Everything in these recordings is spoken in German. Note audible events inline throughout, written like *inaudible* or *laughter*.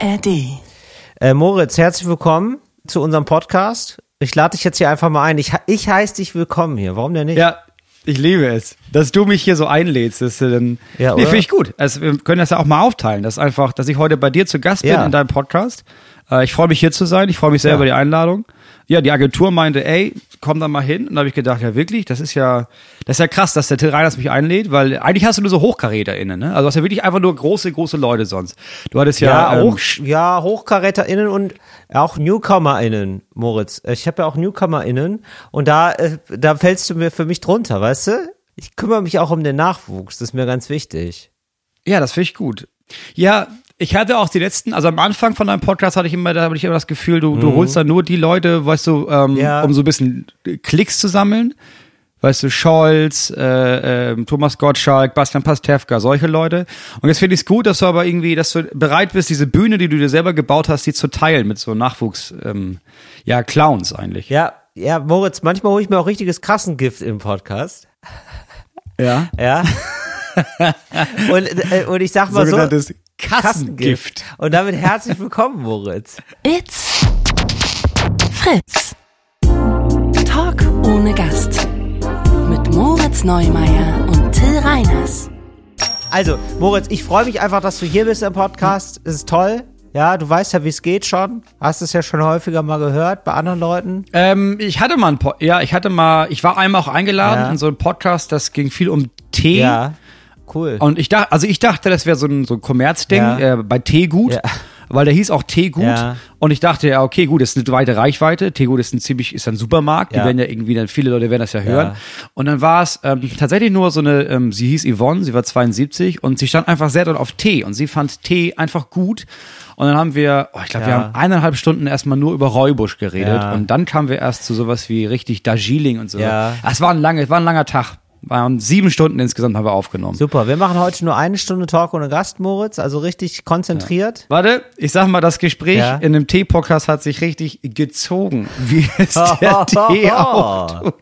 ARD. Äh, Moritz, herzlich willkommen zu unserem Podcast. Ich lade dich jetzt hier einfach mal ein. Ich, ich heiße dich willkommen hier. Warum denn nicht? Ja, ich liebe es, dass du mich hier so einlädst. Das, äh, dann, Ja, nee, finde ich gut. Also, wir können das ja auch mal aufteilen. Das ist einfach, dass ich heute bei dir zu Gast bin Ja. in deinem Podcast. Äh, ich freue mich hier zu sein. Ich freue mich sehr Ja. über die Einladung. Ja, die Agentur meinte, ey, komm da mal hin. Und da habe ich gedacht, ja wirklich, das ist ja, das ist ja krass, dass der Till Reiners mich einlädt, weil eigentlich hast du nur so HochkaräterInnen, ne? Also du hast ja wirklich einfach nur große, große Leute sonst. Du hattest ja, Ja, ähm, hoch, ja HochkaräterInnen und auch NewcomerInnen, Moritz. Ich habe ja auch NewcomerInnen und da, äh, da fällst du mir für mich drunter, weißt du? Ich kümmere mich auch um den Nachwuchs, das ist mir ganz wichtig. Ja, das finde ich gut. Ja, ich hatte auch die letzten, also am Anfang von deinem Podcast hatte ich immer, da hatte ich immer das Gefühl, du, du holst da nur die Leute, weißt du, ähm, Mhm. Ja. um so ein bisschen Klicks zu sammeln. Weißt du, Scholz, äh, ähm, Thomas Gottschalk, Bastian Pastewka, solche Leute. Und jetzt finde ich es gut, dass du aber irgendwie, dass du bereit bist, diese Bühne, die du dir selber gebaut hast, die zu teilen mit so Nachwuchs, ähm, ja, Clowns eigentlich. Ja, ja, Moritz, manchmal hole ich mir auch richtiges Kassengift im Podcast. Ja. Ja. *laughs* und, äh, und ich sag mal so. Sogenanntes Kassengift. Und damit herzlich willkommen, Moritz. It's Fritz. Talk ohne Gast. Mit Moritz Neumeier und Till Reiners. Also, Moritz, ich freue mich einfach, dass du hier bist im Podcast. Es ist toll. Ja, du weißt ja, wie es geht schon. Hast es ja schon häufiger mal gehört bei anderen Leuten. Ähm, ich hatte mal ein po ja, ich hatte mal, ich war einmal auch eingeladen Ja. in so einen Podcast, das ging viel um Tee. Ja, cool. Und ich dachte, also ich dachte, das wäre so ein, so ein Kommerzding Ja. äh, bei Teegut, Ja. weil der hieß auch Teegut. Ja. Und ich dachte, ja, okay, gut, das ist eine weite Reichweite. Teegut ist ein ziemlich, ist ein Supermarkt. Ja. Die werden ja irgendwie dann, viele Leute werden das ja hören. Ja. Und dann war es ähm, tatsächlich nur so eine, ähm, sie hieß Yvonne, sie war 72 und sie stand einfach sehr doll auf Tee und sie fand Tee einfach gut. Und dann haben wir, oh, ich glaube, wir haben eineinhalb Stunden erstmal nur über Räubusch geredet und dann kamen wir erst zu sowas wie richtig Darjeeling und so. Ja. Es war ein lange, es war ein langer Tag. Waren sieben Stunden insgesamt haben wir aufgenommen. Super, wir machen heute nur eine Stunde Talk ohne Gast, Moritz, also richtig konzentriert. Warte, ich sag mal, das Gespräch Ja. in dem Tee-Podcast hat sich richtig gezogen, wie es *laughs* der Tee auch *laughs* tut.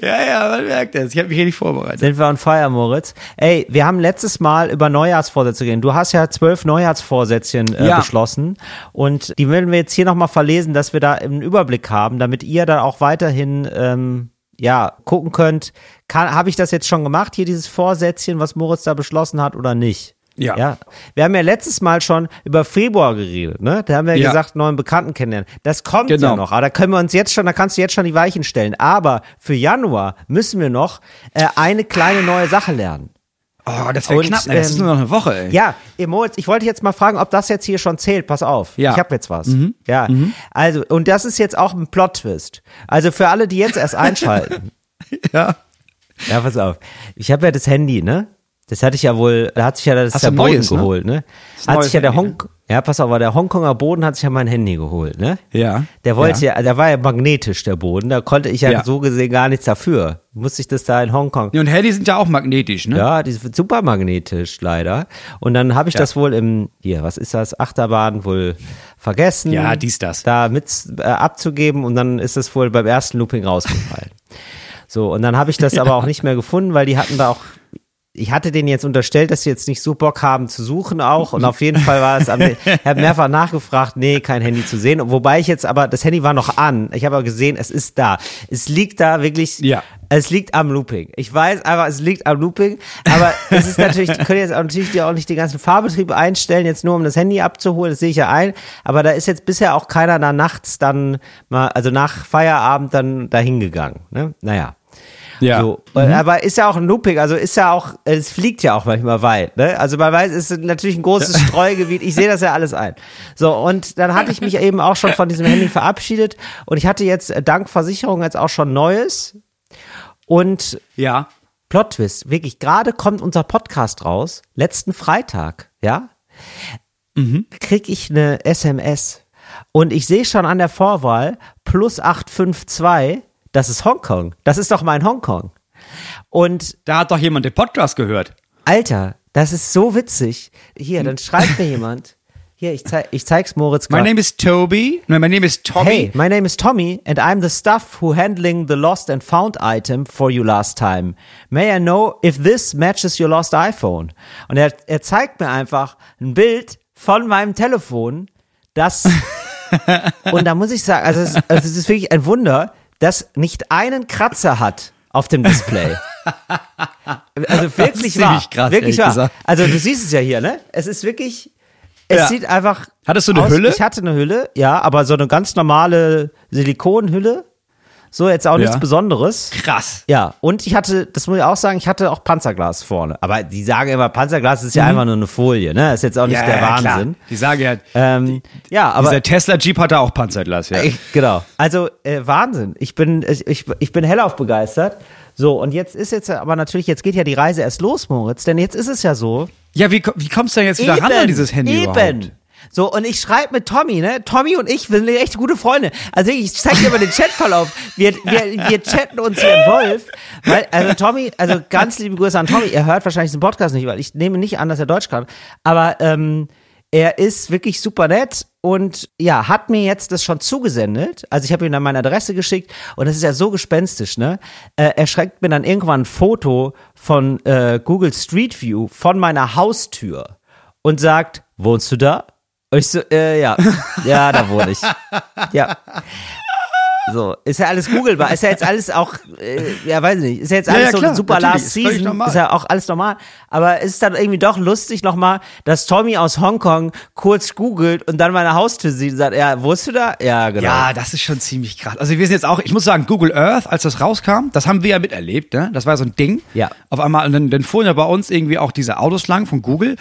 Ja, ja, man merkt es. Ich habe mich richtig vorbereitet. Sind wir on fire, Moritz? Ey, wir haben letztes Mal über Neujahrsvorsätze geredet. Du hast ja zwölf Neujahrsvorsätzchen äh, Ja. beschlossen und die werden wir jetzt hier nochmal verlesen, dass wir da einen Überblick haben, damit ihr dann auch weiterhin ähm, ja gucken könnt, habe ich das jetzt schon gemacht, hier dieses Vorsätzchen, was Moritz da beschlossen hat oder nicht? Ja. ja. Wir haben ja letztes Mal schon über Februar geredet, ne? Da haben wir Ja. gesagt, neuen Bekannten kennenlernen. Das kommt ja Genau. noch, aber da können wir uns jetzt schon, da kannst du jetzt schon die Weichen stellen. Aber für Januar müssen wir noch äh, eine kleine neue Sache lernen. Oh, das wäre knapp. Ne? Das ist ähm, nur noch eine Woche, ey. Ja, Moritz, ich wollte jetzt mal fragen, ob das jetzt hier schon zählt. Pass auf. Ja. Mhm. Ich habe jetzt was. Ja. Also, und das ist jetzt auch ein Plot-Twist. Also für alle, die jetzt erst *laughs* einschalten. Ja. ja, pass auf. Ich habe ja das Handy, ne? Das hatte ich ja wohl, da hat sich ja das Hast Boden neues, ne? geholt, ne? Das ein Hat sich ja der Handy, ne? Hong, ja, pass auf, aber der Hongkonger Boden hat sich ja mein Handy geholt, ne? Ja. Der wollte Ja. ja, der war ja magnetisch, der Boden. Da konnte ich ja, Ja. so gesehen gar nichts dafür. Musste ich das da in Hongkong. Und Handys sind ja auch magnetisch, ne? Ja, die sind super magnetisch, leider. Und dann habe ich Ja. das wohl im, hier, was ist das, Achterbahn wohl vergessen. Ja, dies, das. Da mit äh, abzugeben und dann ist es wohl beim ersten Looping rausgefallen. *laughs* so, und dann habe ich das aber auch nicht mehr gefunden, weil die hatten da auch, ich hatte denen jetzt unterstellt, dass sie jetzt nicht so Bock haben zu suchen auch und auf jeden Fall war es, am, ich habe mehrfach nachgefragt, nee, kein Handy zu sehen, wobei ich jetzt aber, das Handy war noch an, ich habe aber gesehen, es ist da. Es liegt da wirklich, Ja. es liegt am Looping. Ich weiß einfach, es liegt am Looping, aber es ist natürlich, die können jetzt auch natürlich auch nicht den ganzen Fahrbetrieb einstellen, jetzt nur um das Handy abzuholen, das sehe ich ja ein, aber da ist jetzt bisher auch keiner da nachts dann mal, also nach Feierabend dann dahin gegangen, ne? Naja. Ja. So, äh, aber ist ja auch ein Looping, also ist ja auch, es fliegt ja auch manchmal weit, ne? Also man weiß, es ist natürlich ein großes *laughs* Streugebiet, ich sehe das ja alles ein. So, und dann hatte ich mich eben auch schon von diesem Handy verabschiedet und ich hatte jetzt äh, dank Versicherung jetzt auch schon Neues und Ja. Plot Twist, wirklich, gerade kommt unser Podcast raus, letzten Freitag, ja, krieg ich eine SMS und ich sehe schon an der Vorwahl plus 852, das ist Hongkong, das ist doch mein Hongkong. Und Da hat doch jemand den Podcast gehört. Alter, das ist so witzig. Hier, dann schreibt mir *laughs* jemand. Hier, ich, zeig, ich zeig's Moritz My gerade. name is Toby. No, my name is Tommy. Hey, my name is Tommy and I'm the staff who handling the lost and found item for you last time. May I know if this matches your lost iPhone? Und er, er zeigt mir einfach ein Bild von meinem Telefon, das *laughs* und da muss ich sagen, also es, also es ist wirklich ein Wunder, dass nicht einen Kratzer hat auf dem Display. *laughs* Also wirklich wahr. krass, wirklich wahr. gesagt. Also du siehst es ja hier, ne? Es ist wirklich, es Ja. sieht einfach. Hattest du eine aus, Hülle? Ich hatte eine Hülle, ja, aber so eine ganz normale Silikonhülle. So, jetzt auch nichts Ja. Besonderes. Krass. Ja, und ich hatte, das muss ich auch sagen, ich hatte auch Panzerglas vorne. Aber die sagen immer, Panzerglas ist ja einfach nur eine Folie, ne? Ist jetzt auch nicht der Wahnsinn. Die sagen ja, Ähm, ja, aber dieser Tesla Jeep hatte auch Panzerglas, ja. ich, genau. Also äh, Wahnsinn. Ich bin ich, ich, bin hellauf begeistert. So und jetzt ist jetzt aber natürlich jetzt geht ja die Reise erst los, Moritz, denn jetzt ist es ja so. Ja, wie, wie kommst du denn jetzt wieder ran an dieses Handy eben. überhaupt? So, und ich schreibe mit Tommy, ne? Tommy und ich, sind echt gute Freunde. Also ich zeig dir mal den Chatverlauf. Wir, wir, wir chatten uns hier in Wolf. Weil, also Tommy, also ganz liebe Grüße an Tommy. Er hört wahrscheinlich den Podcast nicht, weil ich nehme nicht an, dass er Deutsch kann. Aber ähm, er ist wirklich super nett und ja, hat mir jetzt das schon zugesendet. Also ich habe ihm dann meine Adresse geschickt und das ist ja so gespenstisch, ne? Äh, er schreibt mir dann irgendwann ein Foto von äh, Google Street View von meiner Haustür und sagt, wohnst du da? Und ich so, äh, ja, ja, da wohne ich. Ja. So, ist ja alles googelbar, ist ja jetzt alles auch, äh, ja, weiß ich nicht, ist ja jetzt Ja, alles ja, so klar, super Last Season, normal. ist ja auch alles normal. Aber es ist dann irgendwie doch lustig nochmal, dass Tommy aus Hongkong kurz googelt und dann meine Haustür sieht und sagt, ja, wusstest du da? Ja, genau. Ja, das ist schon ziemlich krass. Also wir sind jetzt auch, ich muss sagen, Google Earth, als das rauskam, das haben wir ja miterlebt, ne? Das war so ein Ding. Ja. Auf einmal, und dann, dann fuhren ja bei uns irgendwie auch diese Autos lang von Google.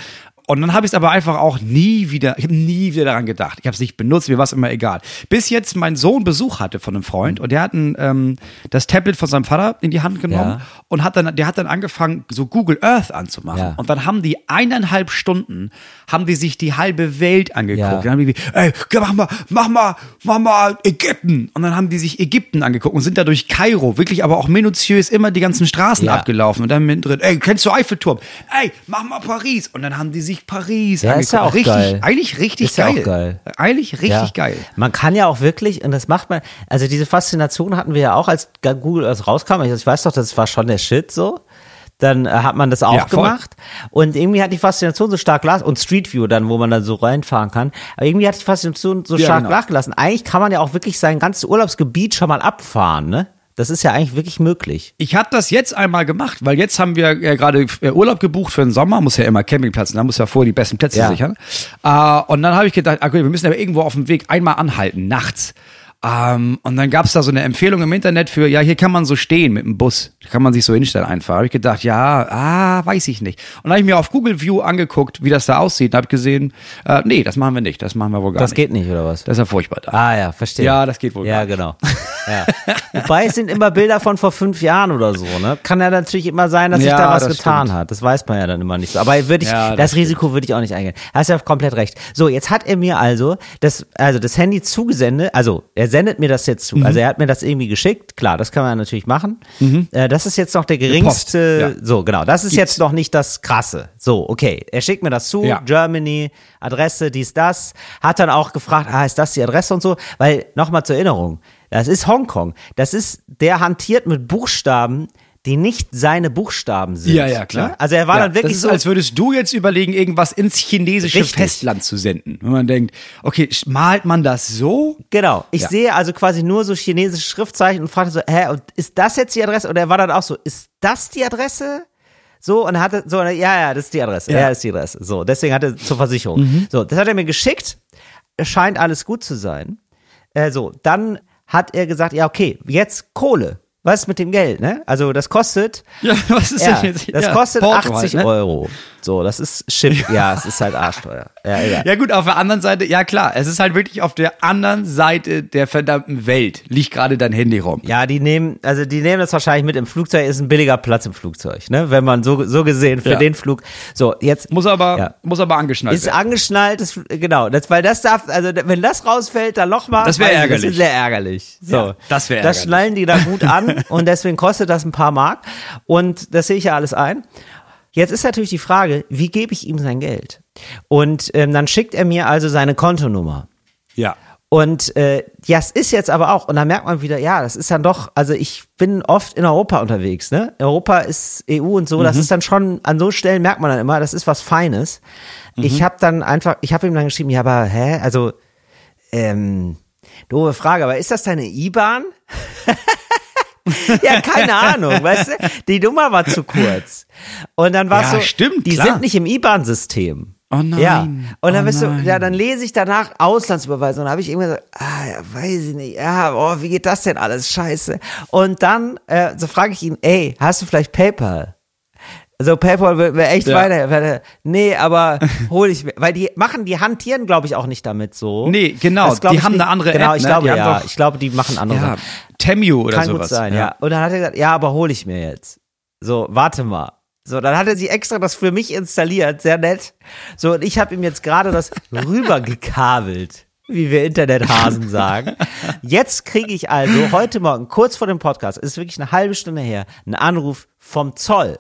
Und dann habe ich es aber einfach auch nie wieder, ich habe nie wieder daran gedacht. Ich habe es nicht benutzt, mir war es immer egal. Bis jetzt mein Sohn Besuch hatte von einem Freund und der hat ein, ähm, das Tablet von seinem Vater in die Hand genommen Ja. und hat dann, der hat dann angefangen, so Google Earth anzumachen. Ja. Und dann haben die eineinhalb Stunden, haben die sich die halbe Welt angeguckt. Ja. Dann haben die, ey, mach mal, mach mal, mach mal Ägypten. Und dann haben die sich Ägypten angeguckt und sind da durch Kairo, wirklich aber auch minutiös immer die ganzen Straßen abgelaufen. Und dann mittendrin, ey, kennst du Eiffelturm? Ey, mach mal Paris. Und dann haben die sich Paris Ja, ist ja auch richtig, geil. Eigentlich richtig Ist ja geil. auch geil. Eigentlich richtig Ja. geil. Man kann ja auch wirklich, und das macht man, also diese Faszination hatten wir ja auch, als Google Earth rauskam. Ich, ich weiß doch, das war schon der Shit so. Dann äh, hat man das auch Ja, gemacht. Und irgendwie hat die Faszination so stark las und Street View dann, wo man dann so reinfahren kann. Aber irgendwie hat die Faszination so Ja, stark genau. nachgelassen. Eigentlich kann man ja auch wirklich sein ganzes Urlaubsgebiet schon mal abfahren, ne? Das ist ja eigentlich wirklich möglich. Ich hatte das jetzt einmal gemacht, weil jetzt haben wir ja gerade äh, Urlaub gebucht für den Sommer, muss ja immer Campingplatz, da muss ja vorher die besten Plätze Ja. sichern. Äh, und dann habe ich gedacht, okay, wir müssen aber irgendwo auf dem Weg einmal anhalten, nachts. Ähm, und dann gab es da so eine Empfehlung im Internet für, ja, hier kann man so stehen mit dem Bus. Da kann man sich so hinstellen einfach. Habe ich gedacht, ja, ah, weiß ich nicht. Und dann habe ich mir auf Google View angeguckt, wie das da aussieht. Da habe gesehen, äh, nee, das machen wir nicht, das machen wir wohl gar Das nicht. geht nicht, oder was? Das ist ja furchtbar da. Ah ja, verstehe. Ja, das geht wohl Ja, gar nicht. genau. Ja. Wobei es sind immer Bilder von vor fünf Jahren oder so, ne? Kann ja natürlich immer sein, dass sich Ja, da was das getan stimmt. hat. Das weiß man ja dann immer nicht so. Aber würde ich, Ja, das, das Risiko würde ich auch nicht eingehen. Hast ja komplett recht. So, jetzt hat er mir also das, also das Handy zugesendet, also er sendet mir das jetzt Mhm. zu. Also er hat mir das irgendwie geschickt. Klar, das kann man natürlich machen. Äh, das ist jetzt noch der geringste, ja. so genau, das ist jetzt noch nicht das Krasse. So, okay. Er schickt mir das zu, Ja. Germany, Adresse, dies, das. Hat dann auch gefragt, ah, ist das die Adresse und so? Weil, nochmal zur Erinnerung, das ist Hongkong. Das ist, der hantiert mit Buchstaben, die nicht seine Buchstaben sind. Ja, ja, klar. Ne? Also er war ja, dann wirklich das ist, so. als würdest du jetzt überlegen, irgendwas ins chinesische Richtig. Festland zu senden. Wenn man denkt, okay, malt man das so? Genau. Ich Ja. sehe also quasi nur so chinesische Schriftzeichen und fragte so, hä, und ist das jetzt die Adresse? Und er war dann auch so, ist das die Adresse? So, und er hatte so, ja, ja, das ist die Adresse. Ja, Ja. das ist die Adresse. So, deswegen hat er zur Versicherung. So, das hat er mir geschickt. Es scheint alles gut zu sein. Äh, so, dann hat er gesagt, ja, okay, jetzt Kohle. Was ist mit dem Geld, ne? Also, das kostet, *laughs* Ja, was ist ja, denn jetzt? das ja, kostet Porto 80 halt, ne? Euro. So, das ist Chip, ja, es ist halt arschteuer. Ja, egal. Ja gut, auf der anderen Seite, ja klar, es ist halt wirklich auf der anderen Seite der verdammten Welt liegt gerade dein Handy rum. Ja, die nehmen, also die nehmen das wahrscheinlich mit im Flugzeug, ist ein billiger Platz im Flugzeug, ne? Wenn man so, so gesehen für Ja. den Flug. So, jetzt Muss aber, Ja. muss aber angeschnallt ist werden. angeschnallt, das, genau, das, weil das darf, also wenn das rausfällt, dann nochmal. Das wär ärgerlich. Das ist sehr ärgerlich. So. Ja, das wär Das ärgerlich. schnallen die da gut an und deswegen kostet das ein paar Mark und das sehe ich ja alles ein. Jetzt ist natürlich die Frage, wie gebe ich ihm sein Geld? Und ähm, dann schickt er mir also seine Kontonummer. Ja. Und äh, ja, es ist jetzt aber auch, und da merkt man wieder, ja, das ist dann doch, also ich bin oft in Europa unterwegs, ne? Europa ist EU und so, das ist dann schon, an so Stellen merkt man dann immer, das ist was Feines. Ich habe dann einfach, ich habe ihm dann geschrieben, ja, aber hä, also, ähm, doofe Frage, aber ist das deine IBAN? *laughs* *laughs* ja, keine Ahnung, weißt du? Die Nummer war zu kurz. Und dann war Ja, so, stimmt, die klar. sind nicht im IBAN-System. Oh nein. Ja. Und dann oh bist du, nein. ja, dann lese ich danach Auslandsüberweisung. Und dann habe ich irgendwann gesagt, ah, ja, weiß ich nicht, ja, oh, wie geht das denn alles? Scheiße. Und dann, äh, so frage ich ihn, ey, hast du vielleicht PayPal? Also PayPal wäre wär echt Ja. weiter. Nee, aber *laughs* hol ich mir, weil die machen, die hantieren, glaube ich, auch nicht damit so. Nee, genau, Das die ich haben nicht. eine andere Genau, App, ich ne? glaube Die ja. doch- ich glaube, die machen andere Ja. Temu oder Kann sowas. gut sein, ja. Und dann hat er gesagt, ja, aber hol ich mir jetzt. So, warte mal. So, dann hat er sich extra das für mich installiert, sehr nett. So, und ich habe ihm jetzt gerade das *laughs* rübergekabelt, wie wir Internethasen sagen. Jetzt kriege ich also heute Morgen, kurz vor dem Podcast, ist wirklich eine halbe Stunde her, einen Anruf vom Zoll.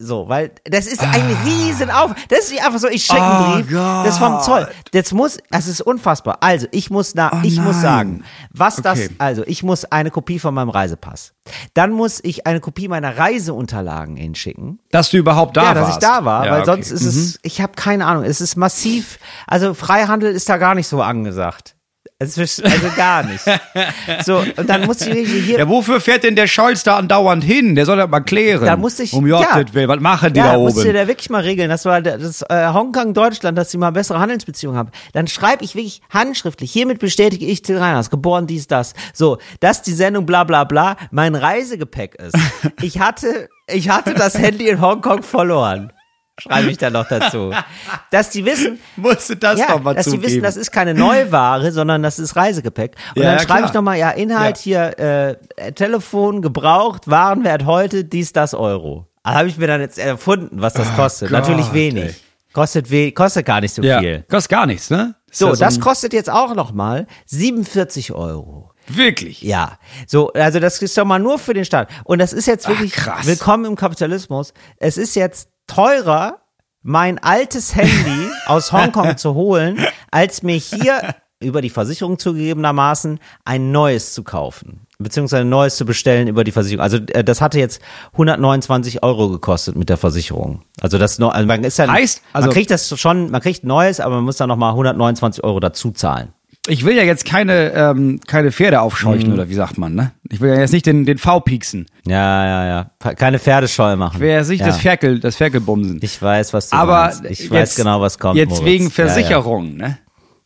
So, weil das ist ein riesen Auf. Das ist nicht einfach so, ich schicke einen Oh Brief. Das ist vom Zoll. Das muss, das ist unfassbar. Also, ich muss na, ich muss nein. sagen, was das, Okay. also ich muss eine Kopie von meinem Reisepass. Dann muss ich eine Kopie meiner Reiseunterlagen hinschicken. Dass du überhaupt da ja, warst. dass ich da war, Ja, weil okay. Mhm. sonst ist es, ich habe keine Ahnung, es ist massiv, also Freihandel ist da gar nicht so angesagt. Es ist also gar nicht. *laughs* So, und dann muss ich wirklich hier, Ja, wofür fährt denn der Scholz da andauernd hin? Der soll das mal klären. Da musste ich- Um ja. Willen, was machen die ja, da musst du oben? da wirklich mal regeln. Das war das äh, Hongkong, Deutschland, dass sie mal bessere Handelsbeziehungen haben. Dann schreibe ich wirklich handschriftlich. Hiermit bestätige ich Till Reiners, geboren dies, das. So, dass die Sendung bla bla bla mein Reisegepäck ist. *laughs* Ich hatte, ich hatte das Handy in Hongkong verloren. Schreibe ich dann noch dazu. *laughs* Dass die wissen, Musst du das ja, mal dass zugeben. die wissen, das ist keine Neuware, sondern das ist Reisegepäck. Und Ja, dann ja, schreibe klar. ich nochmal, ja, Inhalt hier, äh, Telefon gebraucht, Warenwert heute, dies, das Euro. Da habe ich mir dann jetzt erfunden, was das kostet. Oh Gott, Natürlich wenig. ey. Kostet, we kostet gar nicht so ja, viel. kostet gar nichts, ne? Ist So, ja das kostet jetzt auch nochmal 47 Euro. Wirklich? Ja, so, also das ist doch mal nur für den Staat. Und das ist jetzt wirklich krass. willkommen im Kapitalismus. Es ist jetzt teurer, mein altes Handy aus Hongkong zu holen, als mir hier über die Versicherung zugegebenermaßen ein neues zu kaufen. Beziehungsweise ein neues zu bestellen über die Versicherung. Also äh, das hatte jetzt 129 Euro gekostet mit der Versicherung. Also das also man ist ja, Heißt, also- man kriegt das schon, man kriegt neues, aber man muss dann nochmal 129 Euro dazu zahlen. Ich will ja jetzt keine, ähm, keine Pferde aufscheuchen, Mhm. oder wie sagt man, ne? Ich will ja jetzt nicht den, den V pieksen. Ja, ja, ja. Keine Pferdescheu machen. Ich will ja jetzt nicht ja. das Ferkel, das Ferkelbumsen. Ich weiß, was du Aber meinst. Ich jetzt, weiß genau, was kommt. Jetzt Moritz. wegen Ja, Versicherung, ne?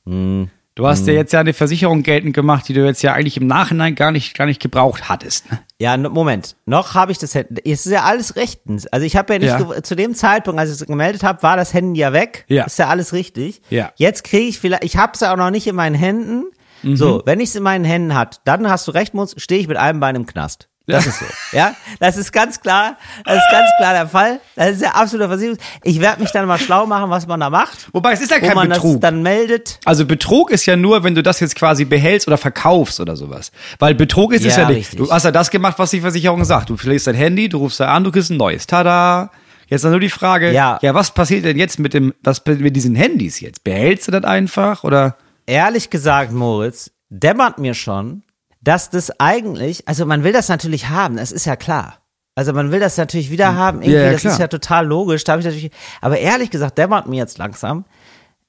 Mhm. Du hast ja jetzt ja eine Versicherung geltend gemacht, die du jetzt ja eigentlich im Nachhinein gar nicht, gar nicht gebraucht hattest. Ne? Ja, Moment. Noch habe ich das Handy. Es ist ja alles rechtens. Also ich habe ja nicht Ja. zu dem Zeitpunkt, als ich es gemeldet habe, war das Handy ja weg. Ja. Ist ja alles richtig. Ja. Jetzt kriege ich vielleicht, ich habe es ja auch noch nicht in meinen Händen. Mhm. So, wenn ich es in meinen Händen hat, dann hast du recht, stehe ich mit einem Bein im Knast. Das ist so. Ja, das ist ganz klar. Das ist ganz klar der Fall. Das ist ja absoluter Versicherung. Ich werde mich dann mal schlau machen, was man da macht. Wobei es ist ja kein man Betrug. das dann meldet. Also Betrug ist ja nur, wenn du das jetzt quasi behältst oder verkaufst oder sowas. Weil Betrug ist Ja, ja nicht. richtig. Du hast ja das gemacht, was die Versicherung sagt. Du verlierst dein Handy, du rufst da an, du kriegst ein neues. Tada! Jetzt dann nur die Frage, Ja. ja, was passiert denn jetzt mit dem, was mit diesen Handys jetzt? Behältst du das einfach oder? ehrlich gesagt, Moritz, dämmert mir schon, dass das eigentlich, also man will das natürlich haben, das ist ja klar. Also man will das natürlich wieder haben, irgendwie, Hm. ja, das ist ja total logisch. Da habe ich natürlich, aber ehrlich gesagt, dämmert mir jetzt langsam.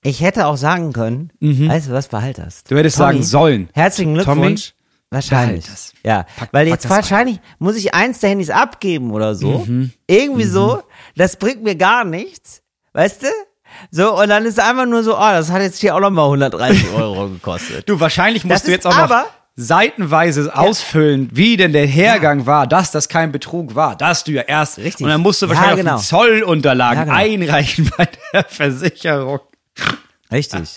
Ich hätte auch sagen können, weißt du was, behalt das. Mhm. Du hättest sagen sollen. Herzlichen Tommy, Glückwunsch. Wahrscheinlich. behalt das. Ja, Pack- weil jetzt wahrscheinlich muss ich eins der Handys abgeben oder so. Mhm. Irgendwie so. Das bringt mir gar nichts. Weißt du? So, und dann ist einfach nur so, oh, das hat jetzt hier auch nochmal 130 *laughs* Euro gekostet. Du, wahrscheinlich musst Das du jetzt auch noch seitenweise ausfüllen, wie denn der Hergang war, dass das kein Betrug war. Da hast du ja erst. Richtig. Und dann musst du Ja, wahrscheinlich genau. auch die Zollunterlagen Ja, genau. einreichen bei der *laughs* Versicherung. Richtig.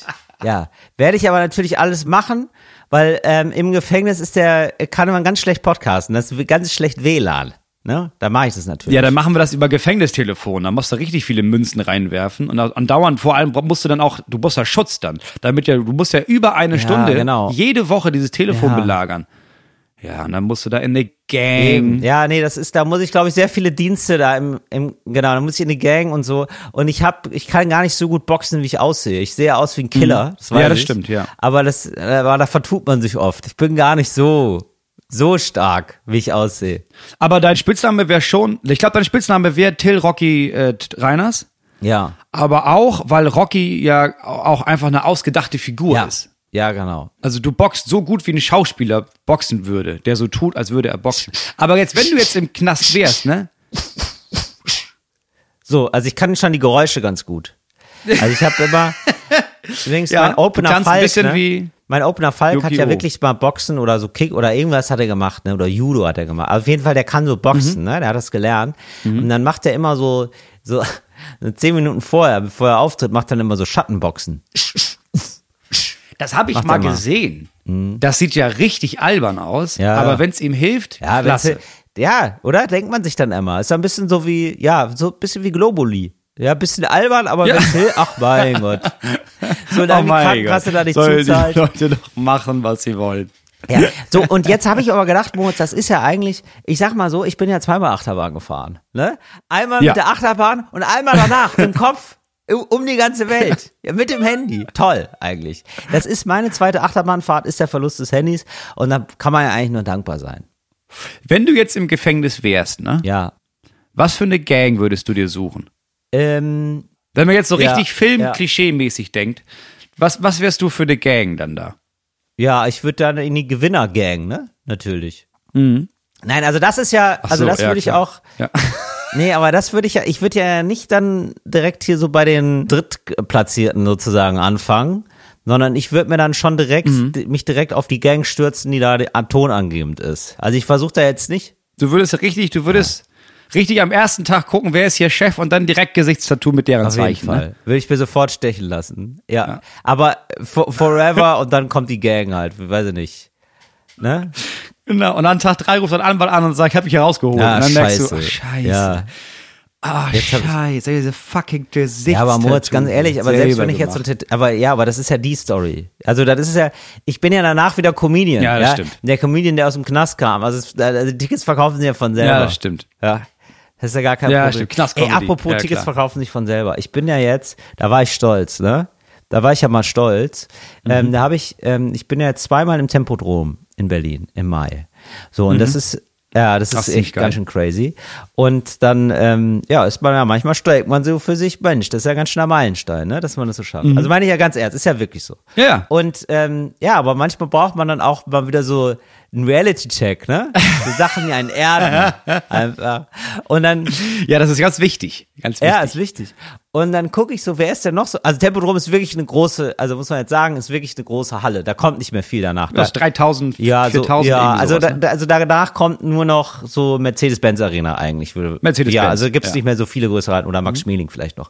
Ja. Werde ich aber natürlich alles machen, weil ähm, im Gefängnis ist der, kann man ganz schlecht podcasten. Das ist ganz schlecht WLAN. Ne? Da mache ich das natürlich. Ja, dann machen wir das über Gefängnistelefon. Da musst du richtig viele Münzen reinwerfen und andauernd, vor allem musst du dann auch, du brauchst ja Schutz dann, damit ja, du musst ja über eine Stunde genau. jede Woche dieses Telefon Ja. belagern. Ja, und dann musst du da in eine Gang. Ja, nee, das ist, da muss ich, glaube ich, sehr viele Dienste da im, im genau, da muss ich in die Gang und so. Und ich hab, ich kann gar nicht so gut boxen, wie ich aussehe. Ich sehe aus wie ein Killer. Das Mhm. Ja, das ich. stimmt, ja. Aber das, äh, aber da vertut man sich oft. Ich bin gar nicht so, so stark, wie ich aussehe. Aber dein Spitzname wäre schon, ich glaube, dein Spitzname wäre Till Rocky äh, Reiners. Ja. Aber auch, weil Rocky ja auch einfach eine ausgedachte Figur Ja. ist. Ja, genau. Also du boxst so gut wie ein Schauspieler boxen würde, der so tut, als würde er boxen. Aber jetzt, wenn du jetzt im Knast wärst, ne? So, also ich kann schon die Geräusche ganz gut. Also ich habe immer, übrigens *laughs* Ja, mein du Opener kannst ein bisschen ne? wie mein Opener Falk hat ja wirklich mal Boxen oder so Kick oder irgendwas hat er gemacht, ne? Oder Judo hat er gemacht. Aber auf jeden Fall, der kann so boxen, Mhm. ne? Der hat das gelernt. Und dann macht er immer so, *laughs* so zehn Minuten vorher, bevor er auftritt, macht er dann immer so Schattenboxen. Das habe ich mal mal. gesehen. Das sieht ja richtig albern aus, Ja. aber wenn es ihm hilft, Ja, klasse. ja, oder? Denkt man sich dann immer. Ist ein bisschen so wie, ja, so ein bisschen wie Globuli. Ja, ein bisschen albern, aber Ja. hilft, ach mein *laughs* Gott. So lange die Krankenkasse da nicht Soll zuzahlt. die Leute doch machen, was sie wollen. Ja, so, und jetzt habe ich aber gedacht, Moritz, das ist ja eigentlich, ich sag mal so, ich bin ja zweimal Achterbahn gefahren. Ne? Einmal Ja. mit der Achterbahn und einmal danach im Kopf um- um die ganze Welt. Ja, mit dem Handy. Toll, eigentlich. Das ist meine zweite Achterbahnfahrt, ist der Verlust des Handys und da kann man ja eigentlich nur dankbar sein. Wenn du jetzt im Gefängnis wärst, ne? Ja. Was für eine Gang würdest du dir suchen? Ähm, Wenn man jetzt so Ja, richtig ja. Film-Klischee-mäßig denkt, was, was wärst du für eine Gang dann da? ja, ich würde dann in die Gewinnergang, ne? Natürlich. Nein, also das ist ja, also so, das ja, würde ich auch, Ja. *laughs* Nee, aber das würde ich ja, ich würde ja nicht dann direkt hier so bei den Drittplatzierten sozusagen anfangen, sondern ich würde mir dann schon direkt, Mhm. mich direkt auf die Gang stürzen, die da tonangebend ist. Also ich versuche da jetzt nicht, Du würdest richtig, du würdest richtig am ersten Tag gucken, wer ist hier Chef und dann direkt Gesichtstattoo mit deren auf Zeichen. jeden Fall, Ne? würde ich mir sofort stechen lassen. Ja, aber for, forever und dann kommt die Gang halt, weiß ich nicht. Ne? Genau. Und an Tag drei ruft ein Anwalt an und sagt, ich hab mich hier rausgeholt. Ja, und dann merkst scheiße. du, ach, scheiße. Ja. Ah, ich- scheiße, diese fucking Gesichtstattoo. Ja, aber Moritz, ganz ehrlich, aber selbst wenn ich jetzt so, aber ja, aber das ist ja die Story. Also das ist ja, ich bin ja danach wieder Comedian. Ja, das stimmt. Der Comedian, der aus dem Knast kam. Also, es, also die Tickets verkaufen sich ja von selber. Ja, das stimmt. Ja. Das ist ja gar kein Ja, Problem. stimmt. Ey, apropos Ja, Tickets klar. verkaufen sich von selber. Ich bin ja jetzt, da war ich stolz, ne? Da war ich ja mal stolz. Mhm. Ähm, da habe ich, ähm, ich bin ja jetzt zweimal im Tempodrom in Berlin im Mai. So, und das ist, ja, das Mhm. Das ist echt geil. ganz schön crazy. Und dann, ähm, ja, ist man ja manchmal streckt man so für sich, Mensch, das ist ja ganz schöner Meilenstein, ne, dass man das so schafft. Also meine ich ja ganz ernst, ist ja wirklich so. Mhm. Ja. Und ähm, ja, aber manchmal braucht man dann auch mal wieder so einen Reality-Check, ne? So Sachen, die einen erden. *laughs* Einfach. Und dann, Ja, das ist ganz wichtig. Ganz wichtig. ja, ist wichtig. Und dann gucke ich so, wer ist denn noch so? Also Tempodrom ist wirklich eine große, also muss man jetzt sagen, ist wirklich eine große Halle. Da kommt nicht mehr viel danach. Du hast 3000, Ja, so, 4000 ja, irgendwie also, sowas, da, ne? also danach kommt nur noch so Mercedes-Benz Arena eigentlich. Mercedes-Benz, Ja, also gibt's ja. nicht mehr so viele größere oder Max Schmeling vielleicht noch.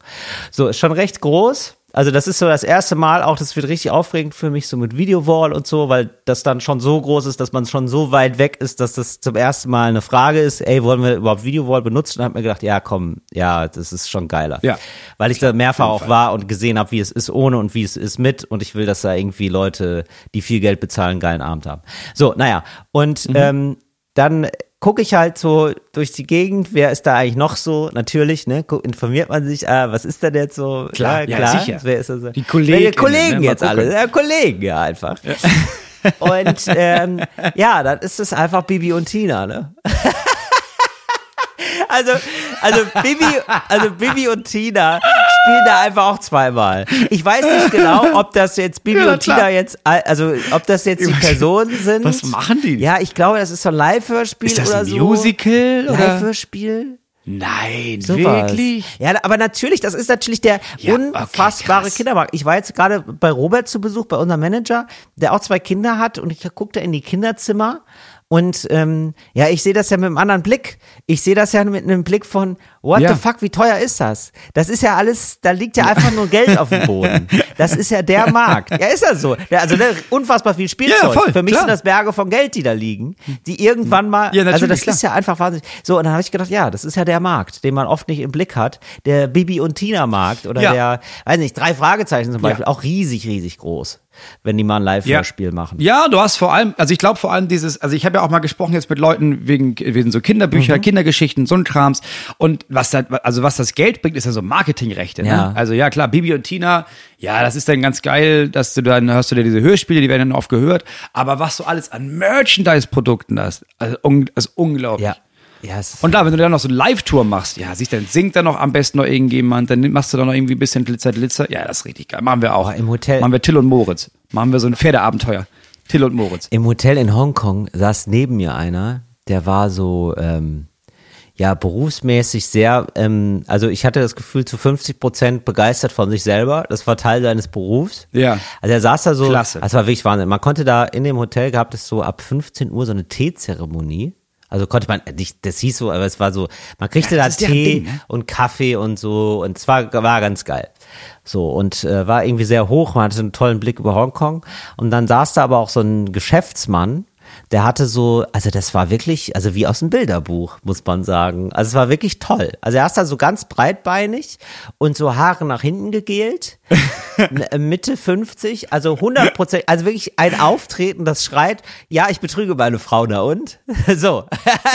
So, ist schon recht groß. Also das ist so das erste Mal auch, das wird richtig aufregend für mich, so mit Videowall und so, weil das dann schon so groß ist, dass man schon so weit weg ist, dass das zum ersten Mal eine Frage ist, ey, wollen wir überhaupt Videowall benutzen? Und hab mir gedacht, ja, komm, ja, das ist schon geiler. Ja. Weil ich da mehrfach auch war und gesehen habe, wie es ist ohne und wie es ist mit und ich will, dass da irgendwie Leute, die viel Geld bezahlen, einen geilen Abend haben. So, naja, und Mhm. ähm, dann gucke ich halt so durch die Gegend, wer ist da eigentlich noch so? Natürlich, ne? Informiert man sich, ah, was ist denn jetzt so? Klar, ja, ja, sicher. Wer ist das? so? Die Kollegen ne? Mal jetzt alle? Ja, Kollegen, ja, einfach. *laughs* Und ähm, ja, dann ist es einfach Bibi und Tina, ne? *laughs* Also, also Bibi, also Bibi und Tina spielen da einfach auch zweimal. Ich weiß nicht genau, ob das jetzt Bibi *laughs* Ja, und klar. Tina jetzt, also ob das jetzt die Personen sind. Was machen die? Ja, ich glaube, das ist so ein Live-Hörspiel Ist das oder ein so. Musical oder? Live-Hörspiel? Nein, Sowas. wirklich? Ja, aber natürlich, das ist natürlich der Ja, okay, unfassbare krass. Kindermarkt. Ich war jetzt gerade bei Robert zu Besuch, bei unserem Manager, der auch zwei Kinder hat und ich guckte in die Kinderzimmer und ähm, ja, ich sehe das ja mit einem anderen Blick. Ich sehe das ja mit einem Blick von, what Ja. the fuck, wie teuer ist das? Das ist ja alles, da liegt ja einfach nur Geld auf dem Boden. Das ist ja der *laughs* Markt. Ja, ist ja so. Also ne, unfassbar viel Spielzeug. Ja, voll, Für mich klar. sind das Berge von Geld, die da liegen, die irgendwann mal, Ja, also das klar. ist ja einfach wahnsinnig. So, und dann habe ich gedacht, ja, das ist ja der Markt, den man oft nicht im Blick hat. Der Bibi und Tina Markt oder der, weiß nicht, drei Fragezeichen zum Beispiel, auch riesig, riesig groß, wenn die mal ein Live-Hörspiel machen. Ja, du hast vor allem, also ich glaube vor allem dieses, also ich habe habe ja auch mal gesprochen jetzt mit Leuten wegen, wegen so Kinderbücher, Kindergeschichten, so ein Krams. Und was da, also was das Geld bringt, ist ja so Marketingrechte. Ne? Ja. Also ja klar, Bibi und Tina, ja, das ist dann ganz geil, dass du dann hörst du dir diese Hörspiele, die werden dann oft gehört. Aber was du alles an Merchandise-Produkten hast, also un, also unglaublich. Ja. Ja, es Und da, wenn du dann noch so eine Live-Tour machst, ja, siehst dann singt da noch am besten noch irgendjemand, dann machst du da noch irgendwie ein bisschen Glitzer, Glitzer. Ja, das ist richtig geil. Machen wir auch. Im Hotel- Machen wir Till und Moritz. Machen wir so ein Pferdeabenteuer. Till und Moritz. Im Hotel in Hongkong saß neben mir einer, der war so, ähm, ja, berufsmäßig sehr, ähm, also ich hatte das Gefühl, zu 50 Prozent begeistert von sich selber. Das war Teil seines Berufs. Ja. Also er saß da so, Klasse. das war wirklich Wahnsinn. Man konnte da in dem Hotel gehabt es so ab 15 Uhr so eine Teezeremonie. Also konnte man nicht, das hieß so, aber es war so, man kriegte Ja, da Tee Ding, ne? und Kaffee und so und es war, war ganz geil. So und äh, war irgendwie sehr hoch, man hatte einen tollen Blick über Hongkong und dann saß da aber auch so ein Geschäftsmann, der hatte so, also das war wirklich, also wie aus dem Bilderbuch, muss man sagen. Also es war wirklich toll. Also er ist da so ganz breitbeinig und so Haare nach hinten gegelt, *laughs* n- Mitte 50, also 100 Prozent, also wirklich ein Auftreten, das schreit, ja, ich betrüge meine Frau, na und? *laughs* So.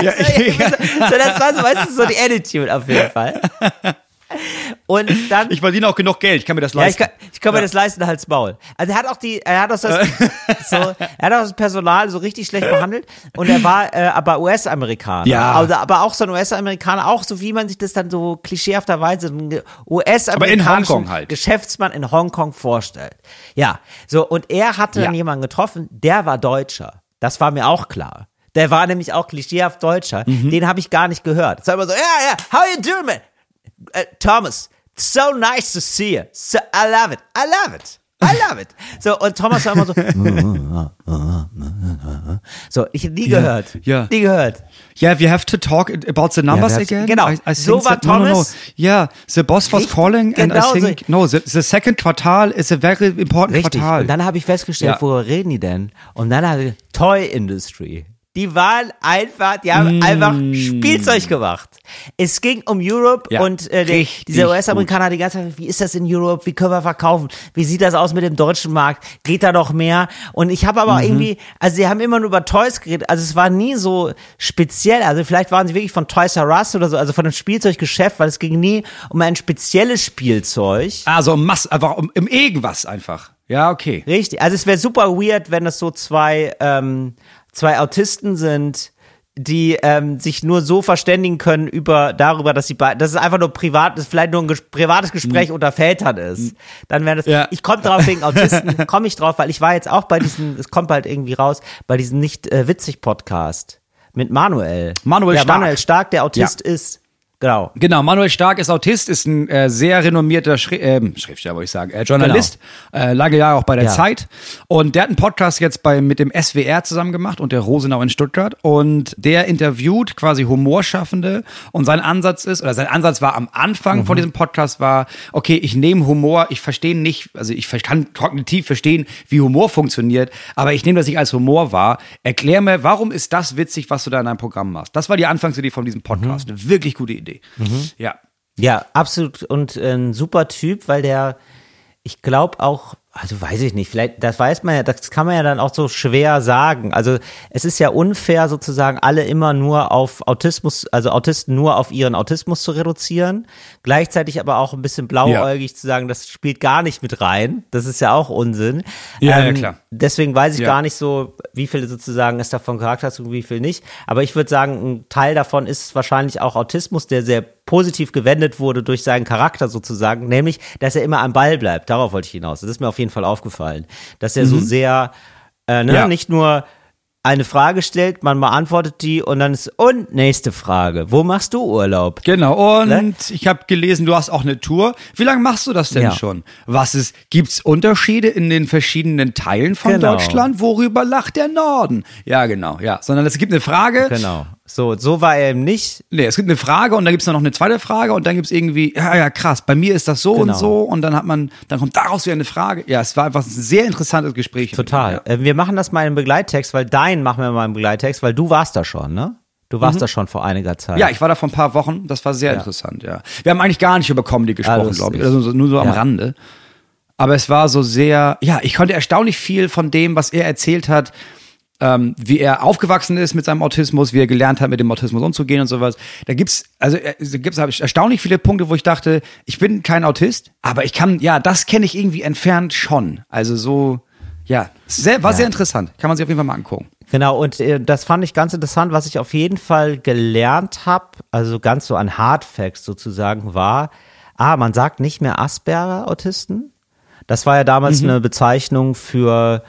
Ja, *laughs* ja. so, das war so, weißt du, so die Attitude auf jeden Fall. Und dann. Ich verdiene auch genug Geld, ich kann mir das Ja, ich leisten. kann, ich kann mir das leisten, Hals Maul. Also er hat auch die, er hat auch das, *laughs* so, er hat auch das Personal so richtig schlecht behandelt und er war äh, aber US-Amerikaner. Ja. Also, aber auch so ein US-Amerikaner, auch so wie man sich das dann so klischeehafterweise ein Aber in US-amerikanischen Hongkong halt. Geschäftsmann in Hongkong vorstellt. Ja, so und er hatte dann Ja. jemanden getroffen, der war Deutscher. Das war mir auch klar. Der war nämlich auch klischeehaft Deutscher. Mhm. Den habe ich gar nicht gehört. Es war immer so, ja, ja, how you doing, man? Uh, Thomas, so nice to see you. So, I love it. I love it. I love it. So, und Thomas war immer so, *laughs* so, ich nie gehört. ja. Nie gehört. Yeah, we have to talk about the numbers Ja, wir again. genau. I, I So think war that- no, no, no. Thomas. Yeah, the boss was Richtig, calling and genau I so. think, no, the, the second quartal is a very important Richtig. quartal. Und dann habe ich festgestellt, Ja. worüber reden die denn? Und dann habe ich, Toy Industry. Die waren einfach, die haben einfach Spielzeug gemacht. Es ging um Europe Ja, und äh, der, dieser US-Amerikaner die ganze Zeit, wie ist das in Europe? Wie können wir verkaufen? Wie sieht das aus mit dem deutschen Markt? Geht da noch mehr? Und ich habe aber auch irgendwie, also sie haben immer nur über Toys geredet. Also es war nie so speziell. Also vielleicht waren sie wirklich von Toys R Us oder so, also von einem Spielzeuggeschäft, weil es ging nie um ein spezielles Spielzeug. also Mass, einfach um, um irgendwas einfach. Ja, okay. Richtig. Also es wäre super weird, wenn das so zwei, ähm, zwei Autisten sind, die ähm, sich nur so verständigen können über darüber, dass sie beide, dass es einfach nur privat, es vielleicht nur ein ges privates Gespräch unter Vätern ist. Dann wäre das. Ja. Ich komme drauf wegen Autisten, *laughs* komme ich drauf, weil ich war jetzt auch bei diesem, es kommt bald irgendwie raus, bei diesem nicht äh, witzig Podcast mit Manuel. Manuel ja, Stark. Manuel Stark, der Autist ist. Genau. Genau, Manuel Stark ist Autist, ist ein äh, sehr renommierter Schri ähm, Schriftsteller, wollte ich sagen, äh, Journalist, äh, lange Jahre auch bei der Ja. Zeit. Und der hat einen Podcast jetzt bei, mit dem SWR zusammen gemacht und der Rosenau in Stuttgart. Und der interviewt quasi Humorschaffende. Und sein Ansatz ist, oder sein Ansatz war am Anfang Mhm. von diesem Podcast war, okay, ich nehme Humor, ich verstehe nicht, also ich kann kognitiv verstehen, wie Humor funktioniert, aber ich nehme das nicht als Humor wahr. Erklär mir, warum ist das witzig, was du da in deinem Programm machst? Das war die Anfangsidee von diesem Podcast. Mhm. Eine wirklich gute Idee. Ja. Ja, absolut und ein super Typ, weil der, ich glaube auch, also weiß ich nicht, vielleicht, das weiß man ja, das kann man ja dann auch so schwer sagen. Also es ist ja unfair sozusagen alle immer nur auf Autismus, also Autisten nur auf ihren Autismus zu reduzieren. Gleichzeitig aber auch ein bisschen blauäugig zu sagen, das spielt gar nicht mit rein. Das ist ja auch Unsinn. Ähm, Ja, ja, klar. Deswegen weiß ich Ja. gar nicht so, wie viele sozusagen es davon Charakter hast und wie viel nicht. Aber ich würde sagen, ein Teil davon ist wahrscheinlich auch Autismus, der sehr positiv gewendet wurde durch seinen Charakter sozusagen, nämlich, dass er immer am Ball bleibt. Darauf wollte ich hinaus. Das ist mir auf jeden Fall aufgefallen, dass er so sehr, äh, ne, Ja. nicht nur eine Frage stellt, man beantwortet die und dann ist, und nächste Frage, wo machst du Urlaub? Genau, und Ne? ich habe gelesen, du hast auch eine Tour. Wie lange machst du das denn Ja. schon? Was ist, gibt's Unterschiede in den verschiedenen Teilen von Genau. Deutschland? Worüber lacht der Norden? Ja, genau, ja. Sondern es gibt eine Frage. Genau. So, so war er eben nicht. Nee, es gibt eine Frage und dann gibt's noch eine zweite Frage und dann gibt's irgendwie, ja, ja, krass, bei mir ist das so Genau. und so und dann hat man, dann kommt daraus wieder eine Frage. Ja, es war einfach ein sehr interessantes Gespräch. Total. Ja. Äh, Wir machen das mal im Begleittext, weil dein machen wir mal im Begleittext, weil du warst da schon, ne? Du warst da schon vor einiger Zeit. Mhm. Ja, ich war da vor ein paar Wochen. Das war sehr interessant, ja. Wir haben eigentlich gar nicht über Comedy gesprochen, glaube ich. Also so- nur so am Ja. Rande. Aber es war so sehr, ja, ich konnte erstaunlich viel von dem, was er erzählt hat, ähm, wie er aufgewachsen ist mit seinem Autismus, wie er gelernt hat, mit dem Autismus umzugehen und sowas. Da gibt's, also äh, da gibt's erstaunlich viele Punkte, wo ich dachte, ich bin kein Autist, aber ich kann, ja, das kenne ich irgendwie entfernt schon. Also so, ja, sehr, war Ja. sehr interessant. Kann man sich auf jeden Fall mal angucken. Genau, und äh, das fand ich ganz interessant, was ich auf jeden Fall gelernt habe, also ganz so an Hard Facts sozusagen, war, ah, man sagt nicht mehr Asperger-Autisten. Das war ja damals eine Bezeichnung für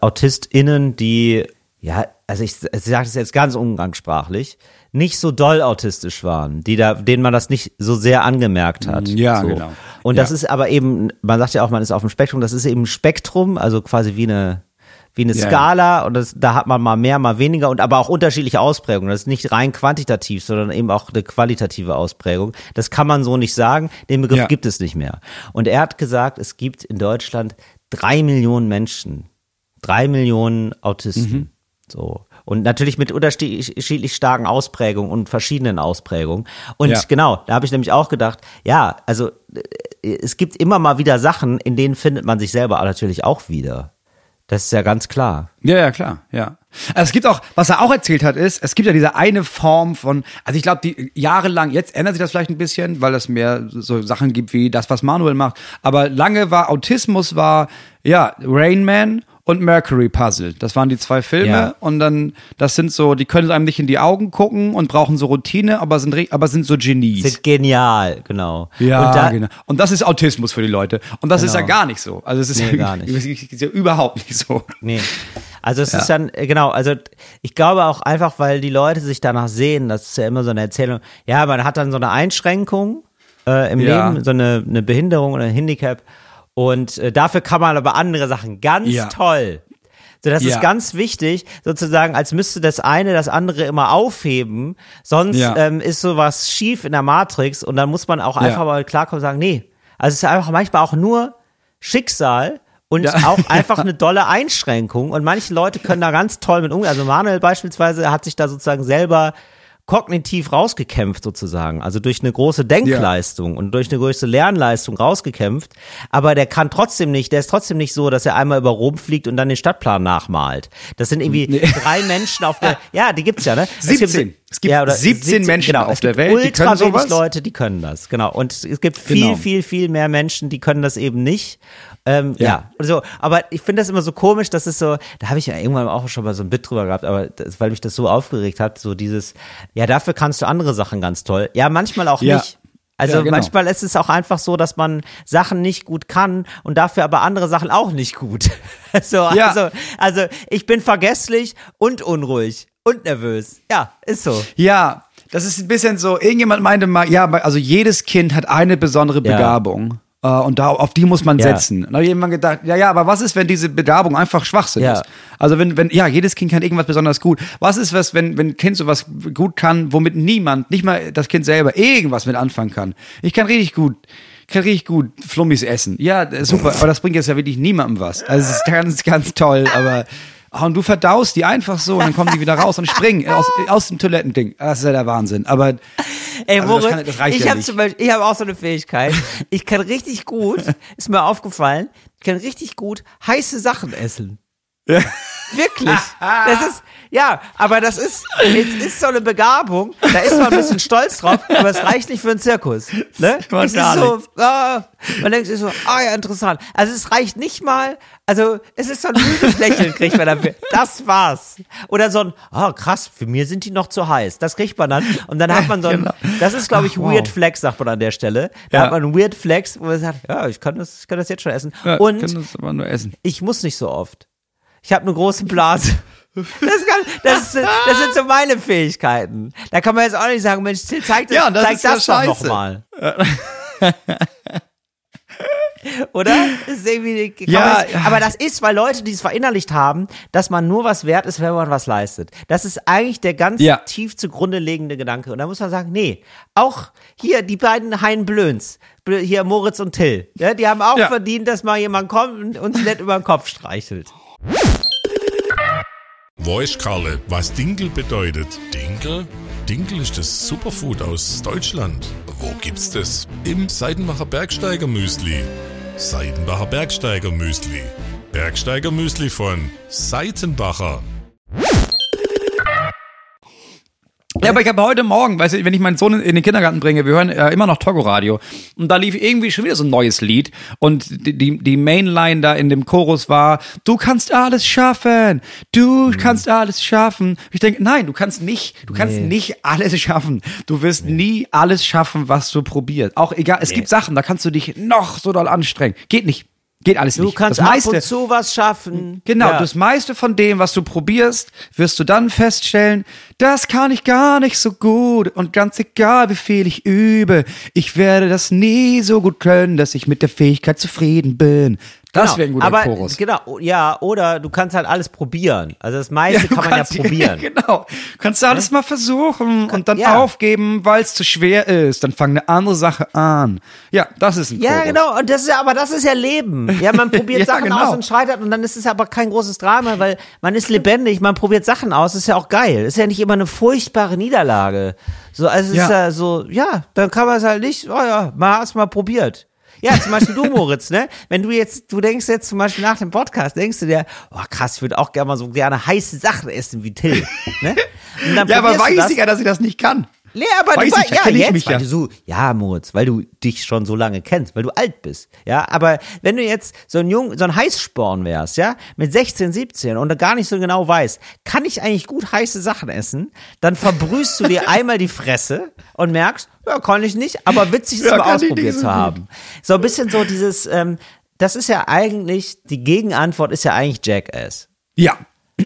AutistInnen, die, ja, also ich, ich sage das jetzt ganz umgangssprachlich, nicht so doll autistisch waren, die da, denen man das nicht so sehr angemerkt hat. Ja, so. genau. Und Ja. das ist aber eben, man sagt ja auch, man ist auf dem Spektrum, das ist eben ein Spektrum, also quasi wie eine, wie eine Ja, ja. Skala und das, da hat man mal mehr, mal weniger und aber auch unterschiedliche Ausprägungen. Das ist nicht rein quantitativ, sondern eben auch eine qualitative Ausprägung. Das kann man so nicht sagen. Den Begriff Ja. gibt es nicht mehr. Und er hat gesagt, es gibt in Deutschland drei Millionen Menschen, drei Millionen Autisten. Mhm. So. Und natürlich mit unterschiedlich starken Ausprägungen und verschiedenen Ausprägungen. Und Ja. genau, da habe ich nämlich auch gedacht, ja, also äh, es gibt immer mal wieder Sachen, in denen findet man sich selber natürlich auch wieder. Das ist ja ganz klar. Ja, ja, klar, ja. Also es gibt auch, was er auch erzählt hat, ist, es gibt ja diese eine Form von, also ich glaube, die jahrelang, jetzt ändert sich das vielleicht ein bisschen, weil es mehr so Sachen gibt wie das, was Manuel macht. Aber lange war Autismus war, ja, Rain Man und Mercury Puzzle. Das waren die zwei Filme Ja. und dann, das sind so, die können einem nicht in die Augen gucken und brauchen so Routine, aber sind, aber sind so Genies. Sind genial, genau. Ja, und da, genau. Und das ist Autismus für die Leute. Und das ist ja Genau. gar nicht so. Also es ist Nee, ja, gar nicht. *laughs* ist ja überhaupt nicht so. Nee. Also es ist dann, äh, genau, also ich glaube auch einfach, weil die Leute sich danach sehen, das ist ja immer so eine Erzählung, ja, man hat dann so eine Einschränkung äh, im Ja. Leben, so eine, eine Behinderung oder ein Handicap und äh, dafür kann man aber andere Sachen ganz Ja. toll. So, das Ja. ist ganz wichtig, sozusagen, als müsste das eine das andere immer aufheben, sonst Ja. ähm, ist sowas schief in der Matrix und dann muss man auch einfach mal klarkommen und sagen, nee, also es ist einfach manchmal auch nur Schicksal und Ja. auch *laughs* einfach eine dolle Einschränkung und manche Leute können da ganz toll mit umgehen. Also Manuel beispielsweise hat sich da sozusagen selber kognitiv rausgekämpft sozusagen, also durch eine große Denkleistung und durch eine größte Lernleistung rausgekämpft, aber der kann trotzdem nicht, der ist trotzdem nicht so, dass er einmal über Rom fliegt und dann den Stadtplan nachmalt. Das sind irgendwie drei Menschen auf der, *laughs* ja, die gibt's ja, ne? Es 17. Es gibt 17 Menschen genau, auf es der Welt, die ultra können wenig sowas. Leute, die können das, genau. Und es gibt viel, Genau. viel, viel mehr Menschen, die können das eben nicht. Ähm, ja. Ja. so, aber ich finde das immer so komisch, das ist so, da habe ich ja irgendwann auch schon mal so ein Bit drüber gehabt, aber das, weil mich das so aufgeregt hat, so dieses, ja, dafür kannst du andere Sachen ganz toll. Ja, manchmal auch Ja. nicht. Also Ja, genau. manchmal ist es auch einfach so, dass man Sachen nicht gut kann und dafür aber andere Sachen auch nicht gut. *laughs* so, Ja. also, also ich bin vergesslich und unruhig und nervös. Ja, ist so. Ja, das ist ein bisschen so, irgendjemand meinte mal, ja, also jedes Kind hat eine besondere Ja. Begabung. äh, Und da, auf die muss man Ja. setzen. Und da hat jemand gedacht, ja, ja, aber was ist, wenn diese Begabung einfach Schwachsinn Ja. ist? Also wenn, wenn, ja, jedes Kind kann irgendwas besonders gut. Was ist was, wenn, wenn ein Kind sowas gut kann, womit niemand, nicht mal das Kind selber, irgendwas mit anfangen kann? Ich kann richtig gut, kann richtig gut Flummis essen. Ja, super, aber das bringt jetzt ja wirklich niemandem was. Also es ist ganz, ganz toll, aber *laughs* ah, und du verdaust die einfach so und dann kommen die wieder raus und *laughs* springen aus, aus dem Toilettending. Das ist ja der Wahnsinn. Aber Ey, Also das Moritz, kann- das reicht ich ja habe nicht. zum Beispiel, ich habe auch so eine Fähigkeit. Ich kann richtig gut, *laughs* ist mir aufgefallen, ich kann richtig gut heiße Sachen essen. Wirklich. Das ist, ja, aber das ist, es ist so eine Begabung, da ist man ein bisschen stolz drauf, aber es reicht nicht für einen Zirkus. Ne? *laughs* Es ist so, ah, man denkt sich so, ah ja, interessant. Also es reicht nicht mal, also es ist so ein müdes Lächeln kriegt man dafür. Das war's. Oder so ein, ah krass, für mir sind die noch zu heiß. Das kriegt man dann. Und dann hat man so ein, Genau. das ist glaube ich Ach, wow. Weird Flex, sagt man an der Stelle. Da Ja. hat man einen Weird Flex, wo man sagt, ja, ich kann das, ich kann das jetzt schon essen. ja, Und kann das aber nur essen. ich muss nicht so oft. Ich habe eine große Blase. *laughs* Das, kann, das, sind- das sind so meine Fähigkeiten. Da kann man jetzt auch nicht sagen, Mensch, Till, zeig das, Ja, das zeig ist ja das doch nochmal. *laughs* Oder? Das ist irgendwie, Ja, jetzt- aber das ist, weil Leute, die es verinnerlicht haben, dass man nur was wert ist, wenn man was leistet. Das ist eigentlich der ganz Ja. tief zugrunde liegende Gedanke. Und da muss man sagen, nee, auch hier die beiden Hein Blöns, Blö- hier Moritz und Till, ja, die haben auch verdient, dass mal jemand kommt und uns nett über den Kopf streichelt. Weiß Karle, was Dinkel bedeutet. Dinkel? Dinkel ist das Superfood aus Deutschland. Wo gibt's das? Im Seidenbacher Bergsteiger Müsli. Seidenbacher Bergsteiger Müsli. Bergsteiger Müsli von Seitenbacher. Ja, aber ich habe heute Morgen, weißt du, wenn ich meinen Sohn in den Kindergarten bringe, wir hören äh, immer noch Togo-Radio und da lief irgendwie schon wieder so ein neues Lied und die, die, die Mainline da in dem Chorus war, du kannst alles schaffen, du kannst alles schaffen. Ich denke, nein, du kannst nicht, du kannst Nee. nicht alles schaffen. Du wirst nie alles schaffen, was du probierst. Auch egal, es gibt Sachen, da kannst du dich noch so doll anstrengen. Geht nicht. Geht alles Du nicht. kannst das ab meiste, und zu was schaffen. Genau, Ja. das meiste von dem, was du probierst, wirst du dann feststellen, das kann ich gar nicht so gut und ganz egal, wie viel ich übe, ich werde das nie so gut können, dass ich mit der Fähigkeit zufrieden bin. Das Genau. wäre ein guter Aber, Chorus. Genau, ja, oder du kannst halt alles probieren. Also das meiste *laughs* du kann man ja *laughs* probieren. genau. Kannst du alles mal versuchen und dann ja. aufgeben, weil es zu schwer ist. Dann fang eine andere Sache an. Ja, das ist ein Ja, Chorus. genau, und das ist ja, aber das ist ja Leben. Ja, man *laughs* probiert Ja, Sachen genau. aus und scheitert und dann ist es aber kein großes Drama, weil man ist lebendig, man probiert Sachen aus, ist ja auch geil. Ist ja nicht immer eine furchtbare Niederlage. So, also es Ja. ist ja so, ja, dann kann man es halt nicht, oh ja, mal hast mal probiert. Ja, zum Beispiel du, Moritz, ne? Wenn du jetzt, du denkst jetzt zum Beispiel nach dem Podcast, denkst du dir, oh krass, ich würde auch gerne mal so gerne heiße Sachen essen wie Till, ne? *laughs* Ja, aber weiß das. ich ja, dass ich das nicht kann. Nee, aber Weiß du ich, ja, kenn ich jetzt, mich weil ja. Du so, ja, Moritz, weil du dich schon so lange kennst, weil du alt bist. Ja, aber wenn du jetzt so ein Jung, so ein Heißsporn wärst, ja, mit 16, 17 und du gar nicht so genau weißt, kann ich eigentlich gut heiße Sachen essen, dann verbrühst du dir *laughs* einmal die Fresse und merkst, ja, kann ich nicht, aber witzig ist Ja, es mal ausprobiert so zu gut. haben. So ein bisschen so dieses, ähm, das ist ja eigentlich, die Gegenantwort ist ja eigentlich Jackass. Ja.